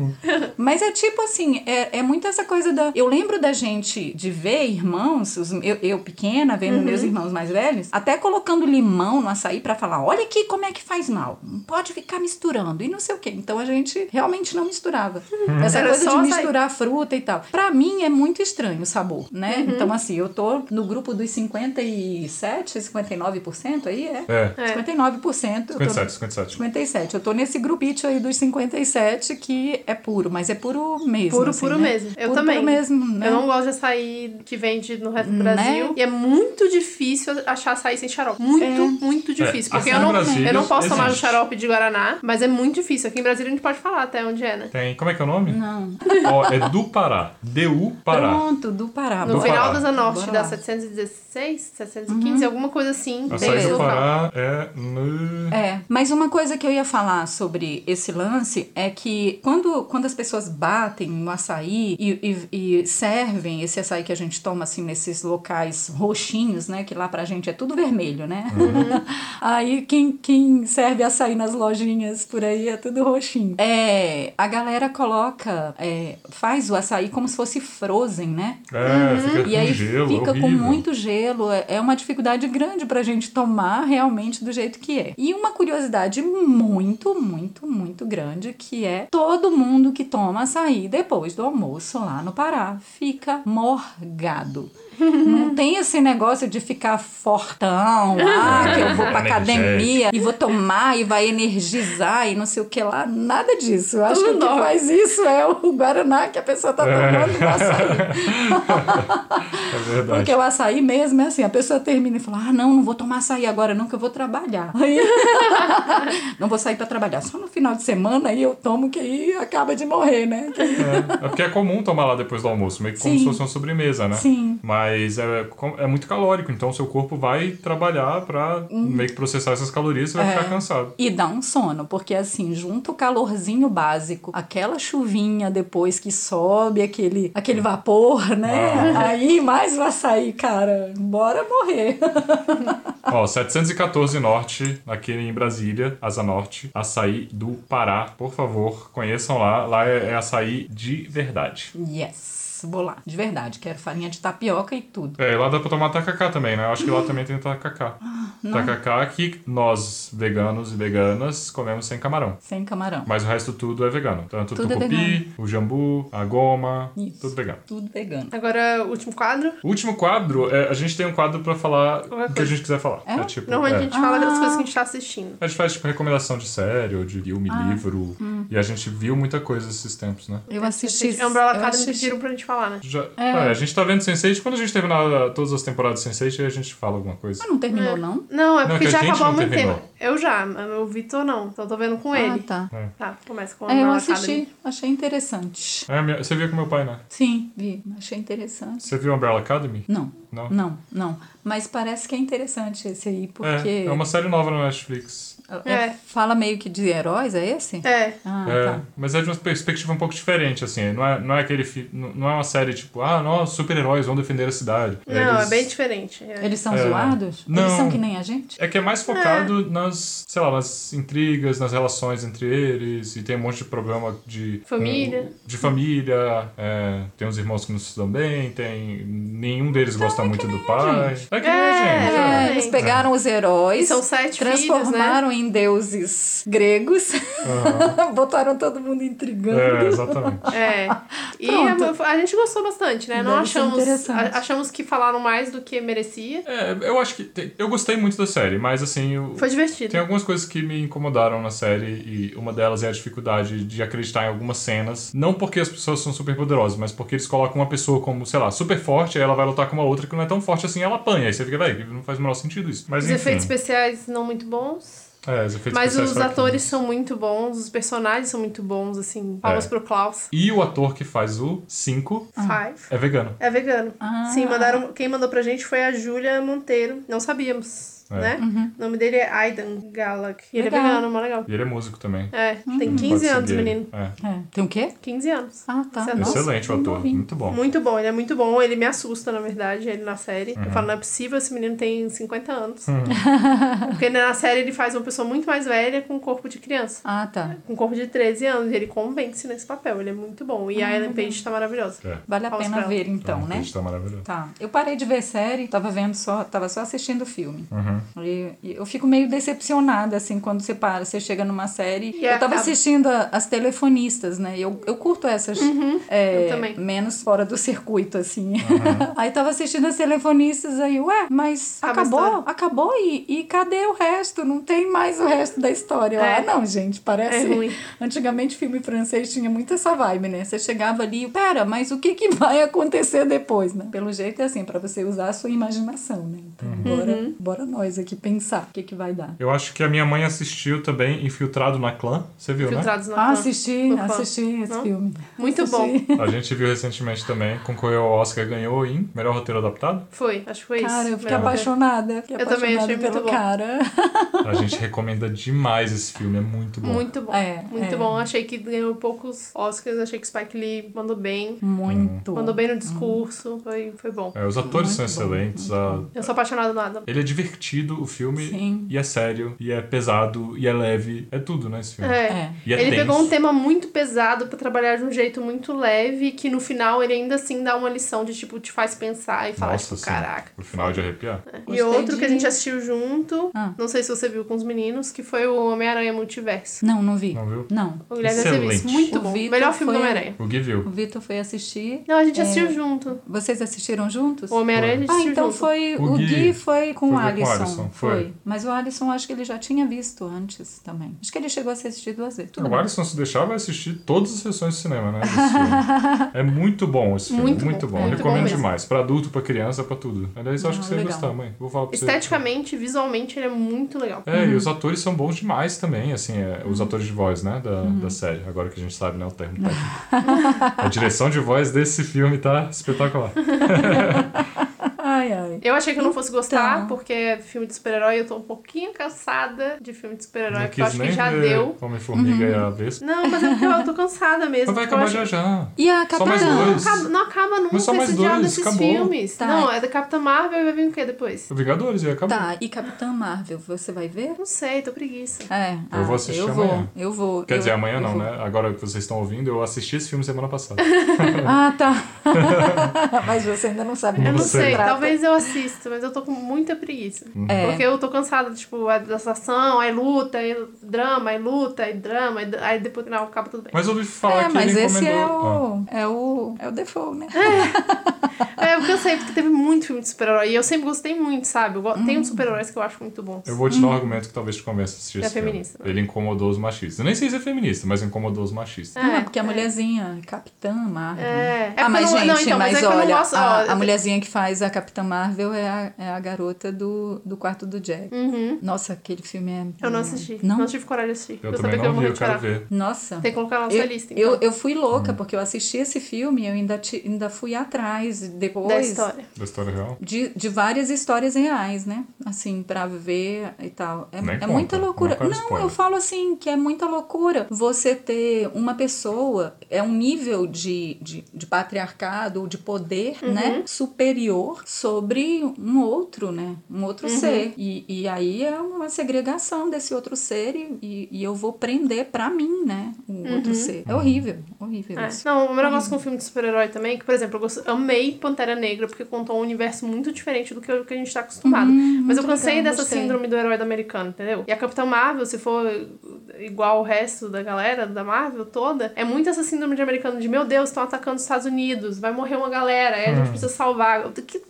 [SPEAKER 3] mas é tipo assim, é, é muito essa coisa da. Eu lembro da gente de ver irmãos, os- eu, eu pequena, vendo meus irmãos mais velhos, até colocando limão no açaí pra falar: olha aqui como é que faz mal. Não pode ficar misturando e não sei o quê. Então a gente realmente não misturava. Essa
[SPEAKER 2] Era
[SPEAKER 3] coisa
[SPEAKER 2] só
[SPEAKER 3] de
[SPEAKER 2] açaí.
[SPEAKER 3] misturar fruta e tal. Pra mim é muito estranho o sabor, né? Então, assim, eu tô no grupo dos 57, 59% aí, é?
[SPEAKER 1] É,
[SPEAKER 2] É.
[SPEAKER 3] 59%. eu tô-
[SPEAKER 1] 57, 57.
[SPEAKER 3] 57. Eu tô nesse grupito aí dos 57 que é puro, mas é puro mesmo.
[SPEAKER 2] Puro,
[SPEAKER 3] assim,
[SPEAKER 2] puro
[SPEAKER 3] né?
[SPEAKER 2] mesmo. Eu
[SPEAKER 3] Puro,
[SPEAKER 2] também.
[SPEAKER 3] Puro mesmo, né?
[SPEAKER 2] Eu não gosto de açaí que vende no resto do
[SPEAKER 3] Né?
[SPEAKER 2] Brasil. E é muito difícil achar açaí sem xarope. Muito,
[SPEAKER 3] É.
[SPEAKER 2] muito difícil.
[SPEAKER 1] É,
[SPEAKER 2] porque eu não, eu não posso tomar o
[SPEAKER 1] existe.
[SPEAKER 2] xarope de Guaraná, mas é muito difícil. Aqui em Brasília a gente pode falar até onde é, né?
[SPEAKER 1] Tem, como é que é o nome?
[SPEAKER 3] Não.
[SPEAKER 1] Ó, é do Pará. DU Pará.
[SPEAKER 3] Pronto, do Pará.
[SPEAKER 2] No
[SPEAKER 1] Do
[SPEAKER 2] final
[SPEAKER 1] Pará.
[SPEAKER 2] da
[SPEAKER 3] Bora
[SPEAKER 2] da
[SPEAKER 3] lá.
[SPEAKER 2] 716, 715, alguma coisa assim.
[SPEAKER 1] Açaí do. Pará é no...
[SPEAKER 3] É, mas uma coisa que eu ia falar sobre esse lance é que quando, quando as pessoas batem no açaí e, e- e servem esse açaí que a gente toma assim nesses locais roxinhos, né? Que lá pra gente é tudo vermelho, né? *laughs* aí quem, quem serve açaí nas lojinhas por aí é tudo roxinho. É, a galera coloca, é, faz o açaí como se fosse frozen, né?
[SPEAKER 1] É, fica
[SPEAKER 3] E
[SPEAKER 1] com
[SPEAKER 3] aí
[SPEAKER 1] gelo,
[SPEAKER 3] fica com muito gelo. É é uma dificuldade grande pra gente tomar realmente do jeito que é. E uma curiosidade muito, muito, muito grande que é todo mundo que toma açaí depois do almoço lá no Pará fica morgado. Não tem esse negócio de ficar fortão, *laughs* ah, que eu vou pra academia e vou tomar e vai energizar e não sei o que lá. Nada disso. Eu acho que o
[SPEAKER 2] Tudo
[SPEAKER 3] que faz isso é o Guaraná que a pessoa tá tomando *laughs* no açaí.
[SPEAKER 1] É verdade.
[SPEAKER 3] Porque o açaí mesmo é assim, a pessoa termina e fala, ah, não, não vou tomar açaí agora não, que eu vou trabalhar. Aí, *laughs* não vou sair pra trabalhar, só no final de semana aí eu tomo que aí acaba de morrer, né?
[SPEAKER 1] É, é porque é comum tomar lá depois do almoço, meio que como
[SPEAKER 3] Sim.
[SPEAKER 1] se fosse uma sobremesa, né?
[SPEAKER 3] Sim.
[SPEAKER 1] Mas é, com- é muito calórico, então seu corpo vai trabalhar pra meio que processar essas calorias e você vai
[SPEAKER 3] Hum. É.
[SPEAKER 1] ficar cansado.
[SPEAKER 3] E dá um sono, porque assim, junto o calorzinho básico, aquela chuvinha depois que sobe aquele, aquele vapor, né?
[SPEAKER 1] Ah.
[SPEAKER 3] Aí mais o açaí, cara, bora morrer. *laughs*
[SPEAKER 1] Ó, 714 Norte, aqui em Brasília, Asa Norte, açaí do Pará. Por favor, conheçam lá. Lá é, é açaí de verdade.
[SPEAKER 3] Yes, lá, de verdade, quero farinha de tapioca e tudo.
[SPEAKER 1] É, e lá dá pra tomar tacacá também, né? Eu acho que lá também tem tacacá. Tacacá que nós, veganos e veganas, comemos sem camarão.
[SPEAKER 3] Sem camarão.
[SPEAKER 1] Mas o resto tudo é vegano. Tanto o
[SPEAKER 3] Tudo é
[SPEAKER 1] tucupi,
[SPEAKER 3] vegano.
[SPEAKER 1] o jambu, a goma,
[SPEAKER 3] Isso.
[SPEAKER 1] tudo vegano.
[SPEAKER 3] Tudo vegano.
[SPEAKER 2] Agora, o último quadro.
[SPEAKER 1] O último quadro, é, a gente tem um quadro pra falar
[SPEAKER 2] Qualquer
[SPEAKER 1] o que a gente quiser falar.
[SPEAKER 3] É?
[SPEAKER 1] tipo,
[SPEAKER 2] Normalmente a
[SPEAKER 1] é.
[SPEAKER 2] gente fala das
[SPEAKER 3] Ah.
[SPEAKER 2] coisas que a gente tá assistindo.
[SPEAKER 1] A gente faz tipo recomendação de série ou de filme,
[SPEAKER 3] Ah.
[SPEAKER 1] livro.
[SPEAKER 3] Hum.
[SPEAKER 1] E a gente viu muita coisa esses tempos, né?
[SPEAKER 3] Eu assisti.
[SPEAKER 2] Umbrella
[SPEAKER 3] eu
[SPEAKER 2] Academy
[SPEAKER 3] assisti-
[SPEAKER 2] pediram pra gente falar, né?
[SPEAKER 1] Já, é. a gente tá vendo Sense8. Quando a gente terminar todas as temporadas de Sense8, a gente fala alguma coisa.
[SPEAKER 3] Mas não terminou, não?
[SPEAKER 2] Não, é
[SPEAKER 1] Não,
[SPEAKER 2] porque
[SPEAKER 1] que a
[SPEAKER 2] já acabou há
[SPEAKER 1] não
[SPEAKER 2] muito tempo. Eu já, o Vitor não. Então eu tô vendo com
[SPEAKER 3] Ah,
[SPEAKER 2] ele.
[SPEAKER 3] tá.
[SPEAKER 2] Tá, começa com a
[SPEAKER 3] É, eu assisti,
[SPEAKER 2] Academy.
[SPEAKER 3] achei interessante.
[SPEAKER 1] É, minha- você viu com meu pai, né?
[SPEAKER 3] Sim, vi, achei interessante.
[SPEAKER 1] Você viu Umbrella Academy?
[SPEAKER 3] Não,
[SPEAKER 1] Não?
[SPEAKER 3] não, não. Mas parece que é interessante esse aí, porque
[SPEAKER 1] É, é uma série nova na Netflix.
[SPEAKER 3] É,
[SPEAKER 2] É.
[SPEAKER 3] fala meio que de heróis, é esse?
[SPEAKER 2] É.
[SPEAKER 3] Ah,
[SPEAKER 1] É,
[SPEAKER 3] tá.
[SPEAKER 1] mas é de uma perspectiva um pouco diferente, assim. Não é, não é aquele fi- não é uma série tipo, ah, nós, super-heróis vão defender a cidade.
[SPEAKER 2] Não,
[SPEAKER 1] Eles-
[SPEAKER 2] é bem diferente. É.
[SPEAKER 3] Eles são
[SPEAKER 1] É.
[SPEAKER 3] zoados?
[SPEAKER 1] Não.
[SPEAKER 3] Eles são que nem a gente?
[SPEAKER 1] É que é mais focado nas, sei lá, nas intrigas, nas relações entre eles, e tem um monte de problema de...
[SPEAKER 2] Família.
[SPEAKER 1] com- de família, é, tem uns irmãos que não se dão bem, tem... Nenhum deles gosta muito do pai. É que nem a
[SPEAKER 2] É,
[SPEAKER 1] gente.
[SPEAKER 3] É,
[SPEAKER 2] é.
[SPEAKER 3] eles pegaram os heróis,
[SPEAKER 2] E são sete filhos, né?
[SPEAKER 3] Em deuses gregos,
[SPEAKER 1] Aham. *laughs*
[SPEAKER 3] botaram todo mundo intrigando.
[SPEAKER 1] É, exatamente.
[SPEAKER 2] É. E
[SPEAKER 3] Pronto.
[SPEAKER 2] a, a gente gostou bastante, né? Não
[SPEAKER 3] Deve ser
[SPEAKER 2] achamos. a- achamos que falaram mais do que merecia.
[SPEAKER 1] É, eu acho que... tem- eu gostei muito da série, mas assim... Eu,
[SPEAKER 2] Foi divertido.
[SPEAKER 1] Tem algumas coisas que me incomodaram na série e uma delas é a dificuldade de acreditar em algumas cenas. Não porque as pessoas são super poderosas, mas porque eles colocam uma pessoa como, sei lá, super forte, aí ela vai lutar com uma outra que não é tão forte assim, ela apanha. Aí você fica, velho, não faz o menor sentido isso. Mas
[SPEAKER 2] Os
[SPEAKER 1] enfim.
[SPEAKER 2] efeitos especiais não muito bons.
[SPEAKER 1] É, os
[SPEAKER 2] Mas os atores são muito bons, os personagens são muito bons, assim. Palmas
[SPEAKER 1] É.
[SPEAKER 2] pro Klaus.
[SPEAKER 1] E o ator que faz o 5
[SPEAKER 2] Five.
[SPEAKER 1] é vegano.
[SPEAKER 2] É vegano.
[SPEAKER 3] Ah.
[SPEAKER 2] Sim, mandaram. Quem mandou pra gente foi a Júlia Monteiro. Não sabíamos,
[SPEAKER 1] É.
[SPEAKER 2] né? O nome dele é Aidan Galak. E ele é
[SPEAKER 3] Uhum. Legal.
[SPEAKER 2] vegano, mó legal.
[SPEAKER 1] E ele é músico também.
[SPEAKER 2] É, tem
[SPEAKER 1] Pode
[SPEAKER 2] 15 anos, menino.
[SPEAKER 1] É.
[SPEAKER 3] É. Tem o quê?
[SPEAKER 2] 15 anos.
[SPEAKER 3] Ah, tá.
[SPEAKER 2] É
[SPEAKER 3] Nossa,
[SPEAKER 1] Excelente o
[SPEAKER 3] bem
[SPEAKER 1] ator, muito bom.
[SPEAKER 2] Muito bom, ele é muito bom. Ele me assusta, na verdade, ele na série.
[SPEAKER 1] Uhum.
[SPEAKER 2] Eu falo, não é possível, esse menino tem 50 anos.
[SPEAKER 1] Uhum. *laughs*
[SPEAKER 2] Porque na série ele faz uma pessoa muito mais velha com um corpo de criança.
[SPEAKER 3] Ah, tá.
[SPEAKER 2] Com um corpo de 13 anos. E ele convence nesse papel, ele é muito bom. E a Ellen Page tá maravilhosa.
[SPEAKER 1] É.
[SPEAKER 3] Vale a pena ver então, né?
[SPEAKER 1] Tá maravilhoso.
[SPEAKER 3] Tá. Eu parei de ver série, tava vendo só, tava só assistindo o filme.
[SPEAKER 1] Uhum.
[SPEAKER 3] E, e eu fico meio decepcionada, assim, quando você para, você chega numa série.
[SPEAKER 2] E
[SPEAKER 3] eu tava
[SPEAKER 2] acaba-
[SPEAKER 3] assistindo a- as telefonistas, né? Eu, eu curto essas. é,
[SPEAKER 2] Uhum. eu também.
[SPEAKER 3] Menos fora do circuito, assim. *laughs* aí tava assistindo as telefonistas, aí, ué, mas acabou? Acabou e, e cadê o resto? Não tem mais o resto da história. Eu,
[SPEAKER 2] É.
[SPEAKER 3] Ah, não, gente, parece.
[SPEAKER 2] É ruim.
[SPEAKER 3] Antigamente, filme francês tinha muito essa vibe, né? Você chegava ali, pera, mas o que, que vai acontecer depois, né? Pelo jeito é assim, pra você usar a sua imaginação, né? Então, bora,
[SPEAKER 2] Uhum.
[SPEAKER 3] bora nós aqui pensar o que, que vai dar.
[SPEAKER 1] Eu acho que a minha mãe assistiu também Infiltrado na Clã. Você viu, né?
[SPEAKER 2] Filtrados na
[SPEAKER 3] Ah,
[SPEAKER 2] Clã.
[SPEAKER 3] assisti, assisti esse
[SPEAKER 2] Não?
[SPEAKER 3] filme.
[SPEAKER 2] Muito
[SPEAKER 3] Assisti.
[SPEAKER 2] bom.
[SPEAKER 1] A gente viu recentemente também, concorreu ao Oscar, ganhou em Melhor Roteiro Adaptado.
[SPEAKER 2] Foi, acho que foi isso.
[SPEAKER 3] Cara, eu fiquei
[SPEAKER 2] Melhor
[SPEAKER 3] apaixonada. Fiquei
[SPEAKER 2] Eu também
[SPEAKER 3] apaixonada
[SPEAKER 2] achei muito
[SPEAKER 3] pelo
[SPEAKER 2] bom.
[SPEAKER 3] cara.
[SPEAKER 1] A gente recomenda demais esse filme, é muito bom.
[SPEAKER 2] Muito bom.
[SPEAKER 3] É,
[SPEAKER 2] muito
[SPEAKER 3] é.
[SPEAKER 2] bom. Achei que ganhou poucos Oscars. Achei que Spike Lee mandou bem.
[SPEAKER 3] Muito.
[SPEAKER 2] Mandou bem no discurso. Foi, foi bom.
[SPEAKER 1] É, os atores são
[SPEAKER 3] Muito bom,
[SPEAKER 1] excelentes. a-
[SPEAKER 2] Eu sou apaixonada do Adam.
[SPEAKER 1] Ele é divertido, o filme,
[SPEAKER 3] Sim.
[SPEAKER 1] e é sério, e é pesado, e é leve. É tudo, né, esse filme.
[SPEAKER 2] É.
[SPEAKER 3] É.
[SPEAKER 1] E é
[SPEAKER 2] ele
[SPEAKER 1] tenso.
[SPEAKER 2] pegou um tema muito pesado pra trabalhar de um jeito muito leve, que no final ele ainda assim dá uma lição de tipo, te faz pensar e falar,
[SPEAKER 1] Nossa,
[SPEAKER 2] tipo, caraca.
[SPEAKER 1] O final de arrepiar.
[SPEAKER 2] E
[SPEAKER 3] Gostei
[SPEAKER 2] outro
[SPEAKER 3] de-
[SPEAKER 2] que a gente assistiu junto,
[SPEAKER 3] Ah.
[SPEAKER 2] não sei se você viu com os meninos, que foi o Homem-Aranha Multiverso.
[SPEAKER 3] Não, não vi.
[SPEAKER 1] Não viu?
[SPEAKER 3] Não.
[SPEAKER 2] O Guilherme.
[SPEAKER 1] Excelente.
[SPEAKER 2] Muito
[SPEAKER 3] O
[SPEAKER 2] bom.
[SPEAKER 3] Vitor
[SPEAKER 2] Melhor filme do
[SPEAKER 3] foi-
[SPEAKER 2] Homem-Aranha.
[SPEAKER 1] O Gui
[SPEAKER 3] O
[SPEAKER 1] viu.
[SPEAKER 3] Vitor foi assistir.
[SPEAKER 2] Não, a gente
[SPEAKER 3] É.
[SPEAKER 2] assistiu junto.
[SPEAKER 3] Vocês assistiram juntos?
[SPEAKER 2] O Homem-Aranha a gente
[SPEAKER 3] Ah,
[SPEAKER 2] assistiu
[SPEAKER 3] então
[SPEAKER 2] junto.
[SPEAKER 3] foi.
[SPEAKER 1] O
[SPEAKER 3] O
[SPEAKER 1] Gui
[SPEAKER 3] Gui, foi com
[SPEAKER 1] foi
[SPEAKER 3] o
[SPEAKER 1] ver com o
[SPEAKER 3] Alisson.
[SPEAKER 1] Alisson, foi.
[SPEAKER 3] Mas o Alisson acho que ele já tinha visto antes também. Acho que ele chegou a assistir duas vezes. Tudo
[SPEAKER 1] O
[SPEAKER 3] bem.
[SPEAKER 1] Alisson, se deixar, vai assistir todas as sessões de cinema, né? *laughs* é muito bom esse filme.
[SPEAKER 2] Muito
[SPEAKER 1] Muito,
[SPEAKER 2] bom,
[SPEAKER 1] bom.
[SPEAKER 2] muito
[SPEAKER 1] Recomendo
[SPEAKER 2] bom
[SPEAKER 1] demais. Pra adulto, pra criança, pra tudo. Aliás, eu acho
[SPEAKER 3] Ah,
[SPEAKER 1] que você vai
[SPEAKER 3] legal.
[SPEAKER 1] gostar, mãe. Vou falar pra você.
[SPEAKER 2] Esteticamente, visualmente, ele é muito legal.
[SPEAKER 1] É, e os atores são bons demais também, assim, é, os atores de voz, né, da,
[SPEAKER 3] Uhum.
[SPEAKER 1] da série, agora que a gente sabe, né, o termo *laughs* técnico. a direção de voz desse filme tá espetacular. *laughs*
[SPEAKER 3] Ai, ai.
[SPEAKER 2] Eu achei que eu não fosse gostar,
[SPEAKER 3] Então.
[SPEAKER 2] porque é filme de super-herói, eu tô um pouquinho cansada de filme de super-herói,
[SPEAKER 1] Não
[SPEAKER 2] porque eu acho que já deu.
[SPEAKER 1] Homem-Formiga
[SPEAKER 3] Uhum.
[SPEAKER 1] e a Vespa.
[SPEAKER 2] Não, mas é porque eu, tô cansada mesmo.
[SPEAKER 1] Mas vai acabar
[SPEAKER 2] acho-
[SPEAKER 1] já já.
[SPEAKER 3] E a
[SPEAKER 1] Só mais
[SPEAKER 3] Capitã?
[SPEAKER 1] dois.
[SPEAKER 2] Acaba- não acaba nunca esse diabo
[SPEAKER 1] dois,
[SPEAKER 2] desses
[SPEAKER 1] acabou.
[SPEAKER 2] filmes.
[SPEAKER 3] Tá.
[SPEAKER 2] Não, é da Capitã Marvel e vai vir o quê depois?
[SPEAKER 1] O Vingadores ia acabar.
[SPEAKER 3] Tá, e Capitã Marvel, você vai ver?
[SPEAKER 2] Não sei, tô preguiça.
[SPEAKER 3] É.
[SPEAKER 1] Eu vou assistir
[SPEAKER 3] eu
[SPEAKER 1] amanhã.
[SPEAKER 3] Vou, eu vou.
[SPEAKER 1] Quer
[SPEAKER 3] eu-
[SPEAKER 1] dizer, amanhã não,
[SPEAKER 3] vou.
[SPEAKER 1] né? Agora que vocês estão ouvindo, eu assisti esse filme semana passada. *laughs*
[SPEAKER 3] Ah, tá. *laughs* Mas você ainda não sabe
[SPEAKER 2] Eu não
[SPEAKER 3] se
[SPEAKER 2] sei,
[SPEAKER 3] trata.
[SPEAKER 2] Talvez eu assisto, mas eu tô com muita preguiça.
[SPEAKER 3] É.
[SPEAKER 2] Porque eu tô cansada, tipo, é dessa ação, aí luta, aí drama, aí luta, aí drama, aí, depois não, acaba tudo bem.
[SPEAKER 1] Mas eu ouvi falar
[SPEAKER 3] É,
[SPEAKER 1] que
[SPEAKER 3] mas
[SPEAKER 1] ele
[SPEAKER 3] esse é
[SPEAKER 1] encomendou. Ah.
[SPEAKER 3] o, é o. É o default, né?
[SPEAKER 2] É, *laughs* eu cansei, porque teve muito filme de super-herói. E eu sempre gostei muito, sabe? Eu go- Tem uns super-heróis que eu acho muito bons.
[SPEAKER 1] Eu vou te dar um argumento que talvez te convença a assistir
[SPEAKER 2] É
[SPEAKER 1] esse filme.
[SPEAKER 2] feminista, né?
[SPEAKER 1] Ele incomodou os machistas. Eu nem sei se é feminista, mas incomodou os machistas.
[SPEAKER 3] Ah,
[SPEAKER 2] É,
[SPEAKER 3] porque a mulherzinha, Capitã Marvel.
[SPEAKER 2] É. É
[SPEAKER 3] ah, mas
[SPEAKER 2] porque não-
[SPEAKER 3] gente,
[SPEAKER 2] não, então, mas
[SPEAKER 3] mas
[SPEAKER 2] é que eu não
[SPEAKER 3] olha,
[SPEAKER 2] gosto- ó,
[SPEAKER 3] a,
[SPEAKER 2] eu
[SPEAKER 3] a mulherzinha que faz a Capitã Marvel é a, é a garota do, do quarto do Jack.
[SPEAKER 2] Uhum.
[SPEAKER 3] Nossa, aquele filme é.
[SPEAKER 2] Eu não assisti.
[SPEAKER 3] Não?
[SPEAKER 2] Não, tive coragem de assistir.
[SPEAKER 1] Eu,
[SPEAKER 2] sabia
[SPEAKER 1] também
[SPEAKER 2] que eu
[SPEAKER 1] não vi, eu quero ver.
[SPEAKER 3] Nossa.
[SPEAKER 2] Tem que colocar na nossa
[SPEAKER 3] Eu,
[SPEAKER 2] lista, então.
[SPEAKER 3] eu, eu fui louca, porque eu assisti esse filme e eu ainda, ti- ainda fui atrás depois.
[SPEAKER 2] Da história.
[SPEAKER 1] Da história real.
[SPEAKER 3] De, de várias histórias reais, né? Assim, pra ver e tal. É,
[SPEAKER 1] Nem
[SPEAKER 3] é
[SPEAKER 1] conta,
[SPEAKER 3] muita loucura.
[SPEAKER 1] não
[SPEAKER 3] Não, eu falo assim, que é muita loucura você ter uma pessoa, é um nível de, de, de patriarcado, de poder,
[SPEAKER 2] Uhum.
[SPEAKER 3] né? Superior sobre um outro, né? Um outro
[SPEAKER 2] Uhum.
[SPEAKER 3] ser. E, e aí é uma segregação desse outro ser e, e, eu vou prender pra mim, né? O outro ser. É horrível, horrível
[SPEAKER 2] Uhum. É.
[SPEAKER 3] isso.
[SPEAKER 2] Não, o meu negócio com filme de super-herói também, é que, por exemplo, eu gosto- amei Pantera Negra, porque contou um universo muito diferente do que, o que a gente tá acostumado.
[SPEAKER 3] Hum,
[SPEAKER 2] Mas eu cansei
[SPEAKER 3] legal,
[SPEAKER 2] dessa
[SPEAKER 3] gostei.
[SPEAKER 2] síndrome do herói americano, entendeu? E a Capitã Marvel, se for igual o resto da galera da Marvel toda, é muito essa síndrome de americano de, meu Deus, estão atacando os Estados Unidos, vai morrer uma galera, aí a gente precisa salvar. Que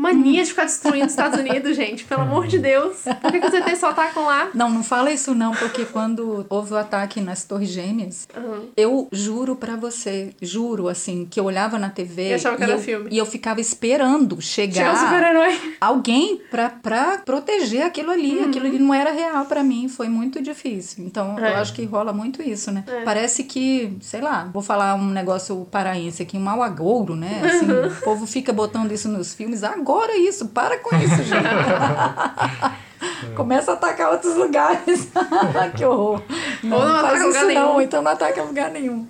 [SPEAKER 2] mania de ficar destruindo os Estados Unidos, gente, pelo amor de Deus. Por que, que os ETs só atacam lá?
[SPEAKER 3] Não, não fala isso não, porque quando houve o ataque nas Torres Gêmeas,
[SPEAKER 2] Uhum.
[SPEAKER 3] eu juro pra você, juro, assim, que eu olhava na TV
[SPEAKER 2] E achava que era
[SPEAKER 3] eu,
[SPEAKER 2] filme.
[SPEAKER 3] e eu ficava esperando
[SPEAKER 2] Chega um
[SPEAKER 3] chegar
[SPEAKER 2] super-herói.
[SPEAKER 3] alguém pra, pra proteger aquilo ali. Aquilo ali não era real pra mim, foi muito difícil. Então,
[SPEAKER 2] Uhum. É.
[SPEAKER 3] eu acho que rola muito isso, né? Parece que, sei lá, vou falar um negócio paraense aqui, um mau agouro, né? Assim, o povo fica botando isso nos filmes. Agora isso, para com isso, gente. *laughs* Começa a atacar outros lugares. *laughs* que horror. Não,
[SPEAKER 2] não
[SPEAKER 3] faz isso
[SPEAKER 2] lugar
[SPEAKER 3] não,
[SPEAKER 2] nenhum.
[SPEAKER 3] então não ataca lugar nenhum.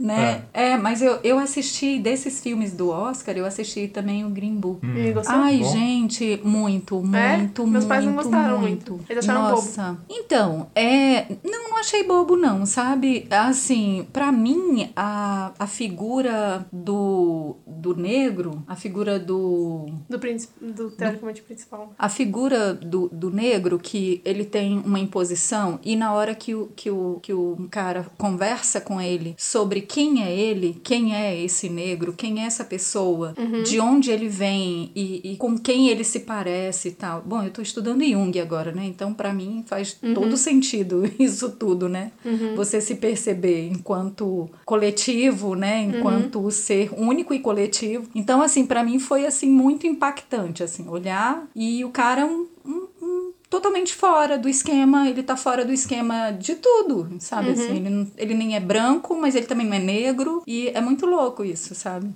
[SPEAKER 3] Né? É. mas eu, eu assisti desses filmes do Oscar, eu assisti também o Green Book.
[SPEAKER 2] E gostou?
[SPEAKER 3] Ai,
[SPEAKER 1] Bom.
[SPEAKER 3] gente, muito, muito,
[SPEAKER 2] É?
[SPEAKER 3] muito.
[SPEAKER 2] Meus pais não gostaram
[SPEAKER 3] muito.
[SPEAKER 2] muito. Eles acharam
[SPEAKER 3] Nossa. Então, é. Não, não achei bobo, não, sabe? Assim, pra mim, a, a figura do, do negro, a figura do.
[SPEAKER 2] Do, príncipe, do teoricamente principal.
[SPEAKER 3] A figura do, do negro, que ele tem uma imposição, e na hora que o, que, o, que o cara conversa com ele sobre quem é ele, quem é esse negro, quem é essa pessoa, de onde ele vem e, e com quem ele se parece e tal. Bom, eu tô estudando Jung agora, né? Então, pra mim, faz todo sentido *laughs* isso tudo, né? Você se perceber enquanto coletivo, né? Enquanto ser único e coletivo. Então, assim, pra mim foi, assim, muito impactante, assim, olhar e o cara é um totalmente fora do esquema, ele tá fora do esquema de tudo, sabe? Assim, ele, não- ele nem é branco, mas ele também não é negro, e é muito louco isso, sabe?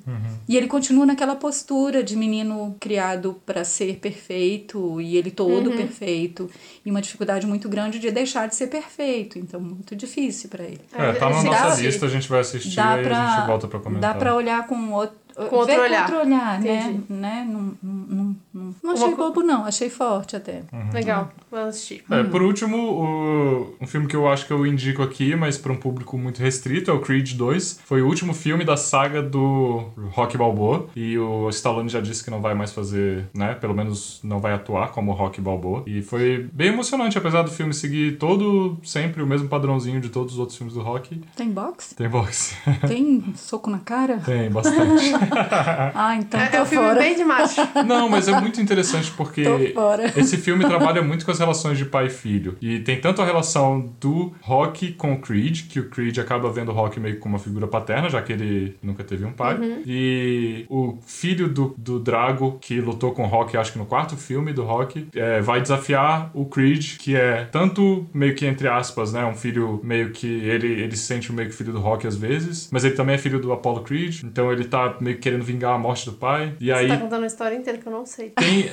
[SPEAKER 3] E ele continua naquela postura de menino criado pra ser perfeito, e ele todo perfeito, e uma dificuldade muito grande de deixar de ser perfeito, então muito difícil pra ele.
[SPEAKER 1] É, tá na
[SPEAKER 2] Dá-
[SPEAKER 1] nossa lista, a gente vai assistir
[SPEAKER 3] Dá
[SPEAKER 1] e
[SPEAKER 3] pra,
[SPEAKER 1] a gente volta pra comentar.
[SPEAKER 3] dá pra olhar com outro.
[SPEAKER 2] Outro olhar,
[SPEAKER 3] né?
[SPEAKER 2] Entendi.
[SPEAKER 3] né? Não, não, não, não, não achei bobo, não. Achei forte até.
[SPEAKER 2] Legal, vou assistir.
[SPEAKER 1] É, por último, o- um filme que eu acho que eu indico aqui, mas para um público muito restrito, é o Creed 2. Foi o último filme da saga do Rock Balboa. E o Stallone já disse que não vai mais fazer, né? Pelo menos não vai atuar como Rock Balboa. E foi bem emocionante, apesar do filme seguir todo, sempre o mesmo padrãozinho de todos os outros filmes do Rock.
[SPEAKER 3] Tem boxe?
[SPEAKER 1] Tem boxe.
[SPEAKER 3] Tem soco na cara?
[SPEAKER 1] Tem, bastante. *laughs* *laughs*
[SPEAKER 3] Ah, então
[SPEAKER 2] É,
[SPEAKER 3] tô
[SPEAKER 2] é um filme
[SPEAKER 3] fora.
[SPEAKER 2] bem de macho. *laughs*
[SPEAKER 1] Não, mas é muito interessante porque *laughs* esse filme trabalha muito com as relações de pai e filho. E tem tanto a relação do Rock com o Creed, que o Creed acaba vendo o Rock meio que como uma figura paterna, já que ele nunca teve um pai. E o filho do, do Drago, que lutou com o Rock, acho que no quarto filme do Rock, é, vai desafiar o Creed, que é tanto meio que entre aspas, né? Um filho meio que. Ele, ele se sente meio que filho do Rock às vezes, mas ele também é filho do Apollo Creed, então ele tá meio que querendo vingar a morte do pai. E aí.
[SPEAKER 2] Você tá contando a história inteira que eu não sei.
[SPEAKER 1] Tem.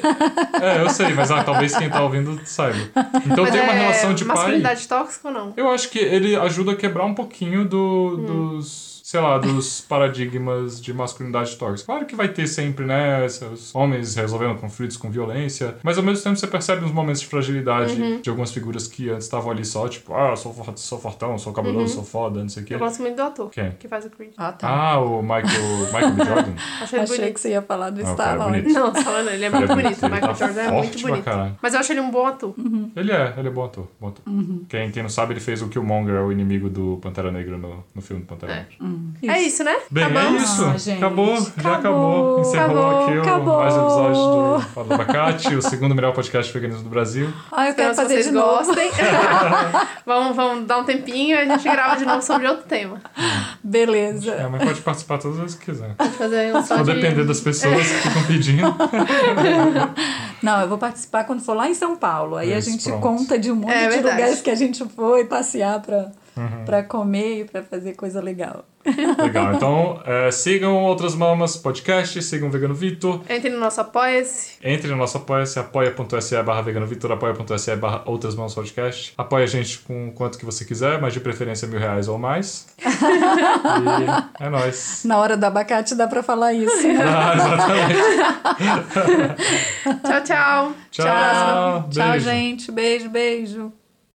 [SPEAKER 1] É, eu sei, mas ah, talvez quem tá ouvindo saiba. Então
[SPEAKER 2] Mas
[SPEAKER 1] tem uma
[SPEAKER 2] é
[SPEAKER 1] relação de pai.
[SPEAKER 2] masculinidade tóxica ou não?
[SPEAKER 1] Eu acho que ele ajuda a quebrar um pouquinho do,
[SPEAKER 2] Hum.
[SPEAKER 1] dos sei lá, dos *laughs* paradigmas de masculinidade tóxica. Claro que vai ter sempre, né, esses homens resolvendo conflitos com violência, mas ao mesmo tempo você percebe uns momentos de fragilidade de algumas figuras que antes estavam ali só, tipo, ah, sou, for- sou fortão, sou cabeludo, sou foda, não sei o quê.
[SPEAKER 2] Eu gosto muito do ator
[SPEAKER 1] Quem?
[SPEAKER 2] que faz o Creed.
[SPEAKER 3] Ah, tá.
[SPEAKER 1] Ah, o Michael, Michael B. Jordan. *laughs*
[SPEAKER 2] Achei
[SPEAKER 3] Achei
[SPEAKER 2] bonito.
[SPEAKER 3] que você ia falar do
[SPEAKER 1] Ah, o
[SPEAKER 3] Star
[SPEAKER 1] é
[SPEAKER 3] Wars.
[SPEAKER 2] Não, falando, ele é
[SPEAKER 1] é
[SPEAKER 2] muito bonito. Michael
[SPEAKER 1] tá
[SPEAKER 2] Jordan é muito bonito.
[SPEAKER 1] caralho.
[SPEAKER 2] Mas eu acho ele um bom ator.
[SPEAKER 1] Ele é, ele é bom ator. Bom ator. Quem, quem não sabe, ele fez o Killmonger, o inimigo do Pantera Negra no, no filme do Pantera
[SPEAKER 2] É.
[SPEAKER 1] Negra.
[SPEAKER 2] É isso, né?
[SPEAKER 1] Bem, é isso.
[SPEAKER 3] Ah, gente.
[SPEAKER 1] acabou, já acabou.
[SPEAKER 3] Acabou.
[SPEAKER 1] Encerrou
[SPEAKER 2] Acabou.
[SPEAKER 1] aqui o
[SPEAKER 3] Acabou.
[SPEAKER 1] mais um episódio do Fala do Abacate, o segundo melhor podcast de veganismo do Brasil.
[SPEAKER 3] Ah, eu quero
[SPEAKER 2] Espero que
[SPEAKER 3] fazer
[SPEAKER 2] vocês
[SPEAKER 3] de novo.
[SPEAKER 2] gostem. *laughs* vamos, vamos dar um tempinho e a gente grava de novo sobre outro tema.
[SPEAKER 3] Beleza.
[SPEAKER 1] É, mas pode participar todas as vezes que quiser.
[SPEAKER 2] Vamos fazer um só
[SPEAKER 1] Só
[SPEAKER 2] de...
[SPEAKER 1] depender das pessoas que ficam pedindo. *laughs*
[SPEAKER 3] Não, eu vou participar quando for lá em São Paulo. Aí a
[SPEAKER 1] Isso,
[SPEAKER 3] gente
[SPEAKER 1] pronto.
[SPEAKER 3] conta de um monte
[SPEAKER 2] É
[SPEAKER 3] de
[SPEAKER 2] verdade.
[SPEAKER 3] lugares que a gente foi passear pra,
[SPEAKER 1] Uhum.
[SPEAKER 3] pra comer e pra fazer coisa legal.
[SPEAKER 1] Legal, *laughs* então é, sigam Outras Mamas Podcast, sigam o Vegano Vitor.
[SPEAKER 2] Entre no nosso Apoia-se.
[SPEAKER 1] Entre no nosso apoia-se, apoia.se barra Vegano Vitor, apoia.se barra Outras Mamas Podcast. Apoia a gente com quanto que você quiser, mas de preferência mil reais ou mais. *laughs* e é nóis.
[SPEAKER 3] Na hora do abacate dá pra falar isso. né? *laughs*
[SPEAKER 1] Ah, exatamente.
[SPEAKER 2] Tchau, tchau.
[SPEAKER 1] Tchau.
[SPEAKER 3] Tchau,
[SPEAKER 1] Beijo.
[SPEAKER 3] gente. Beijo, beijo.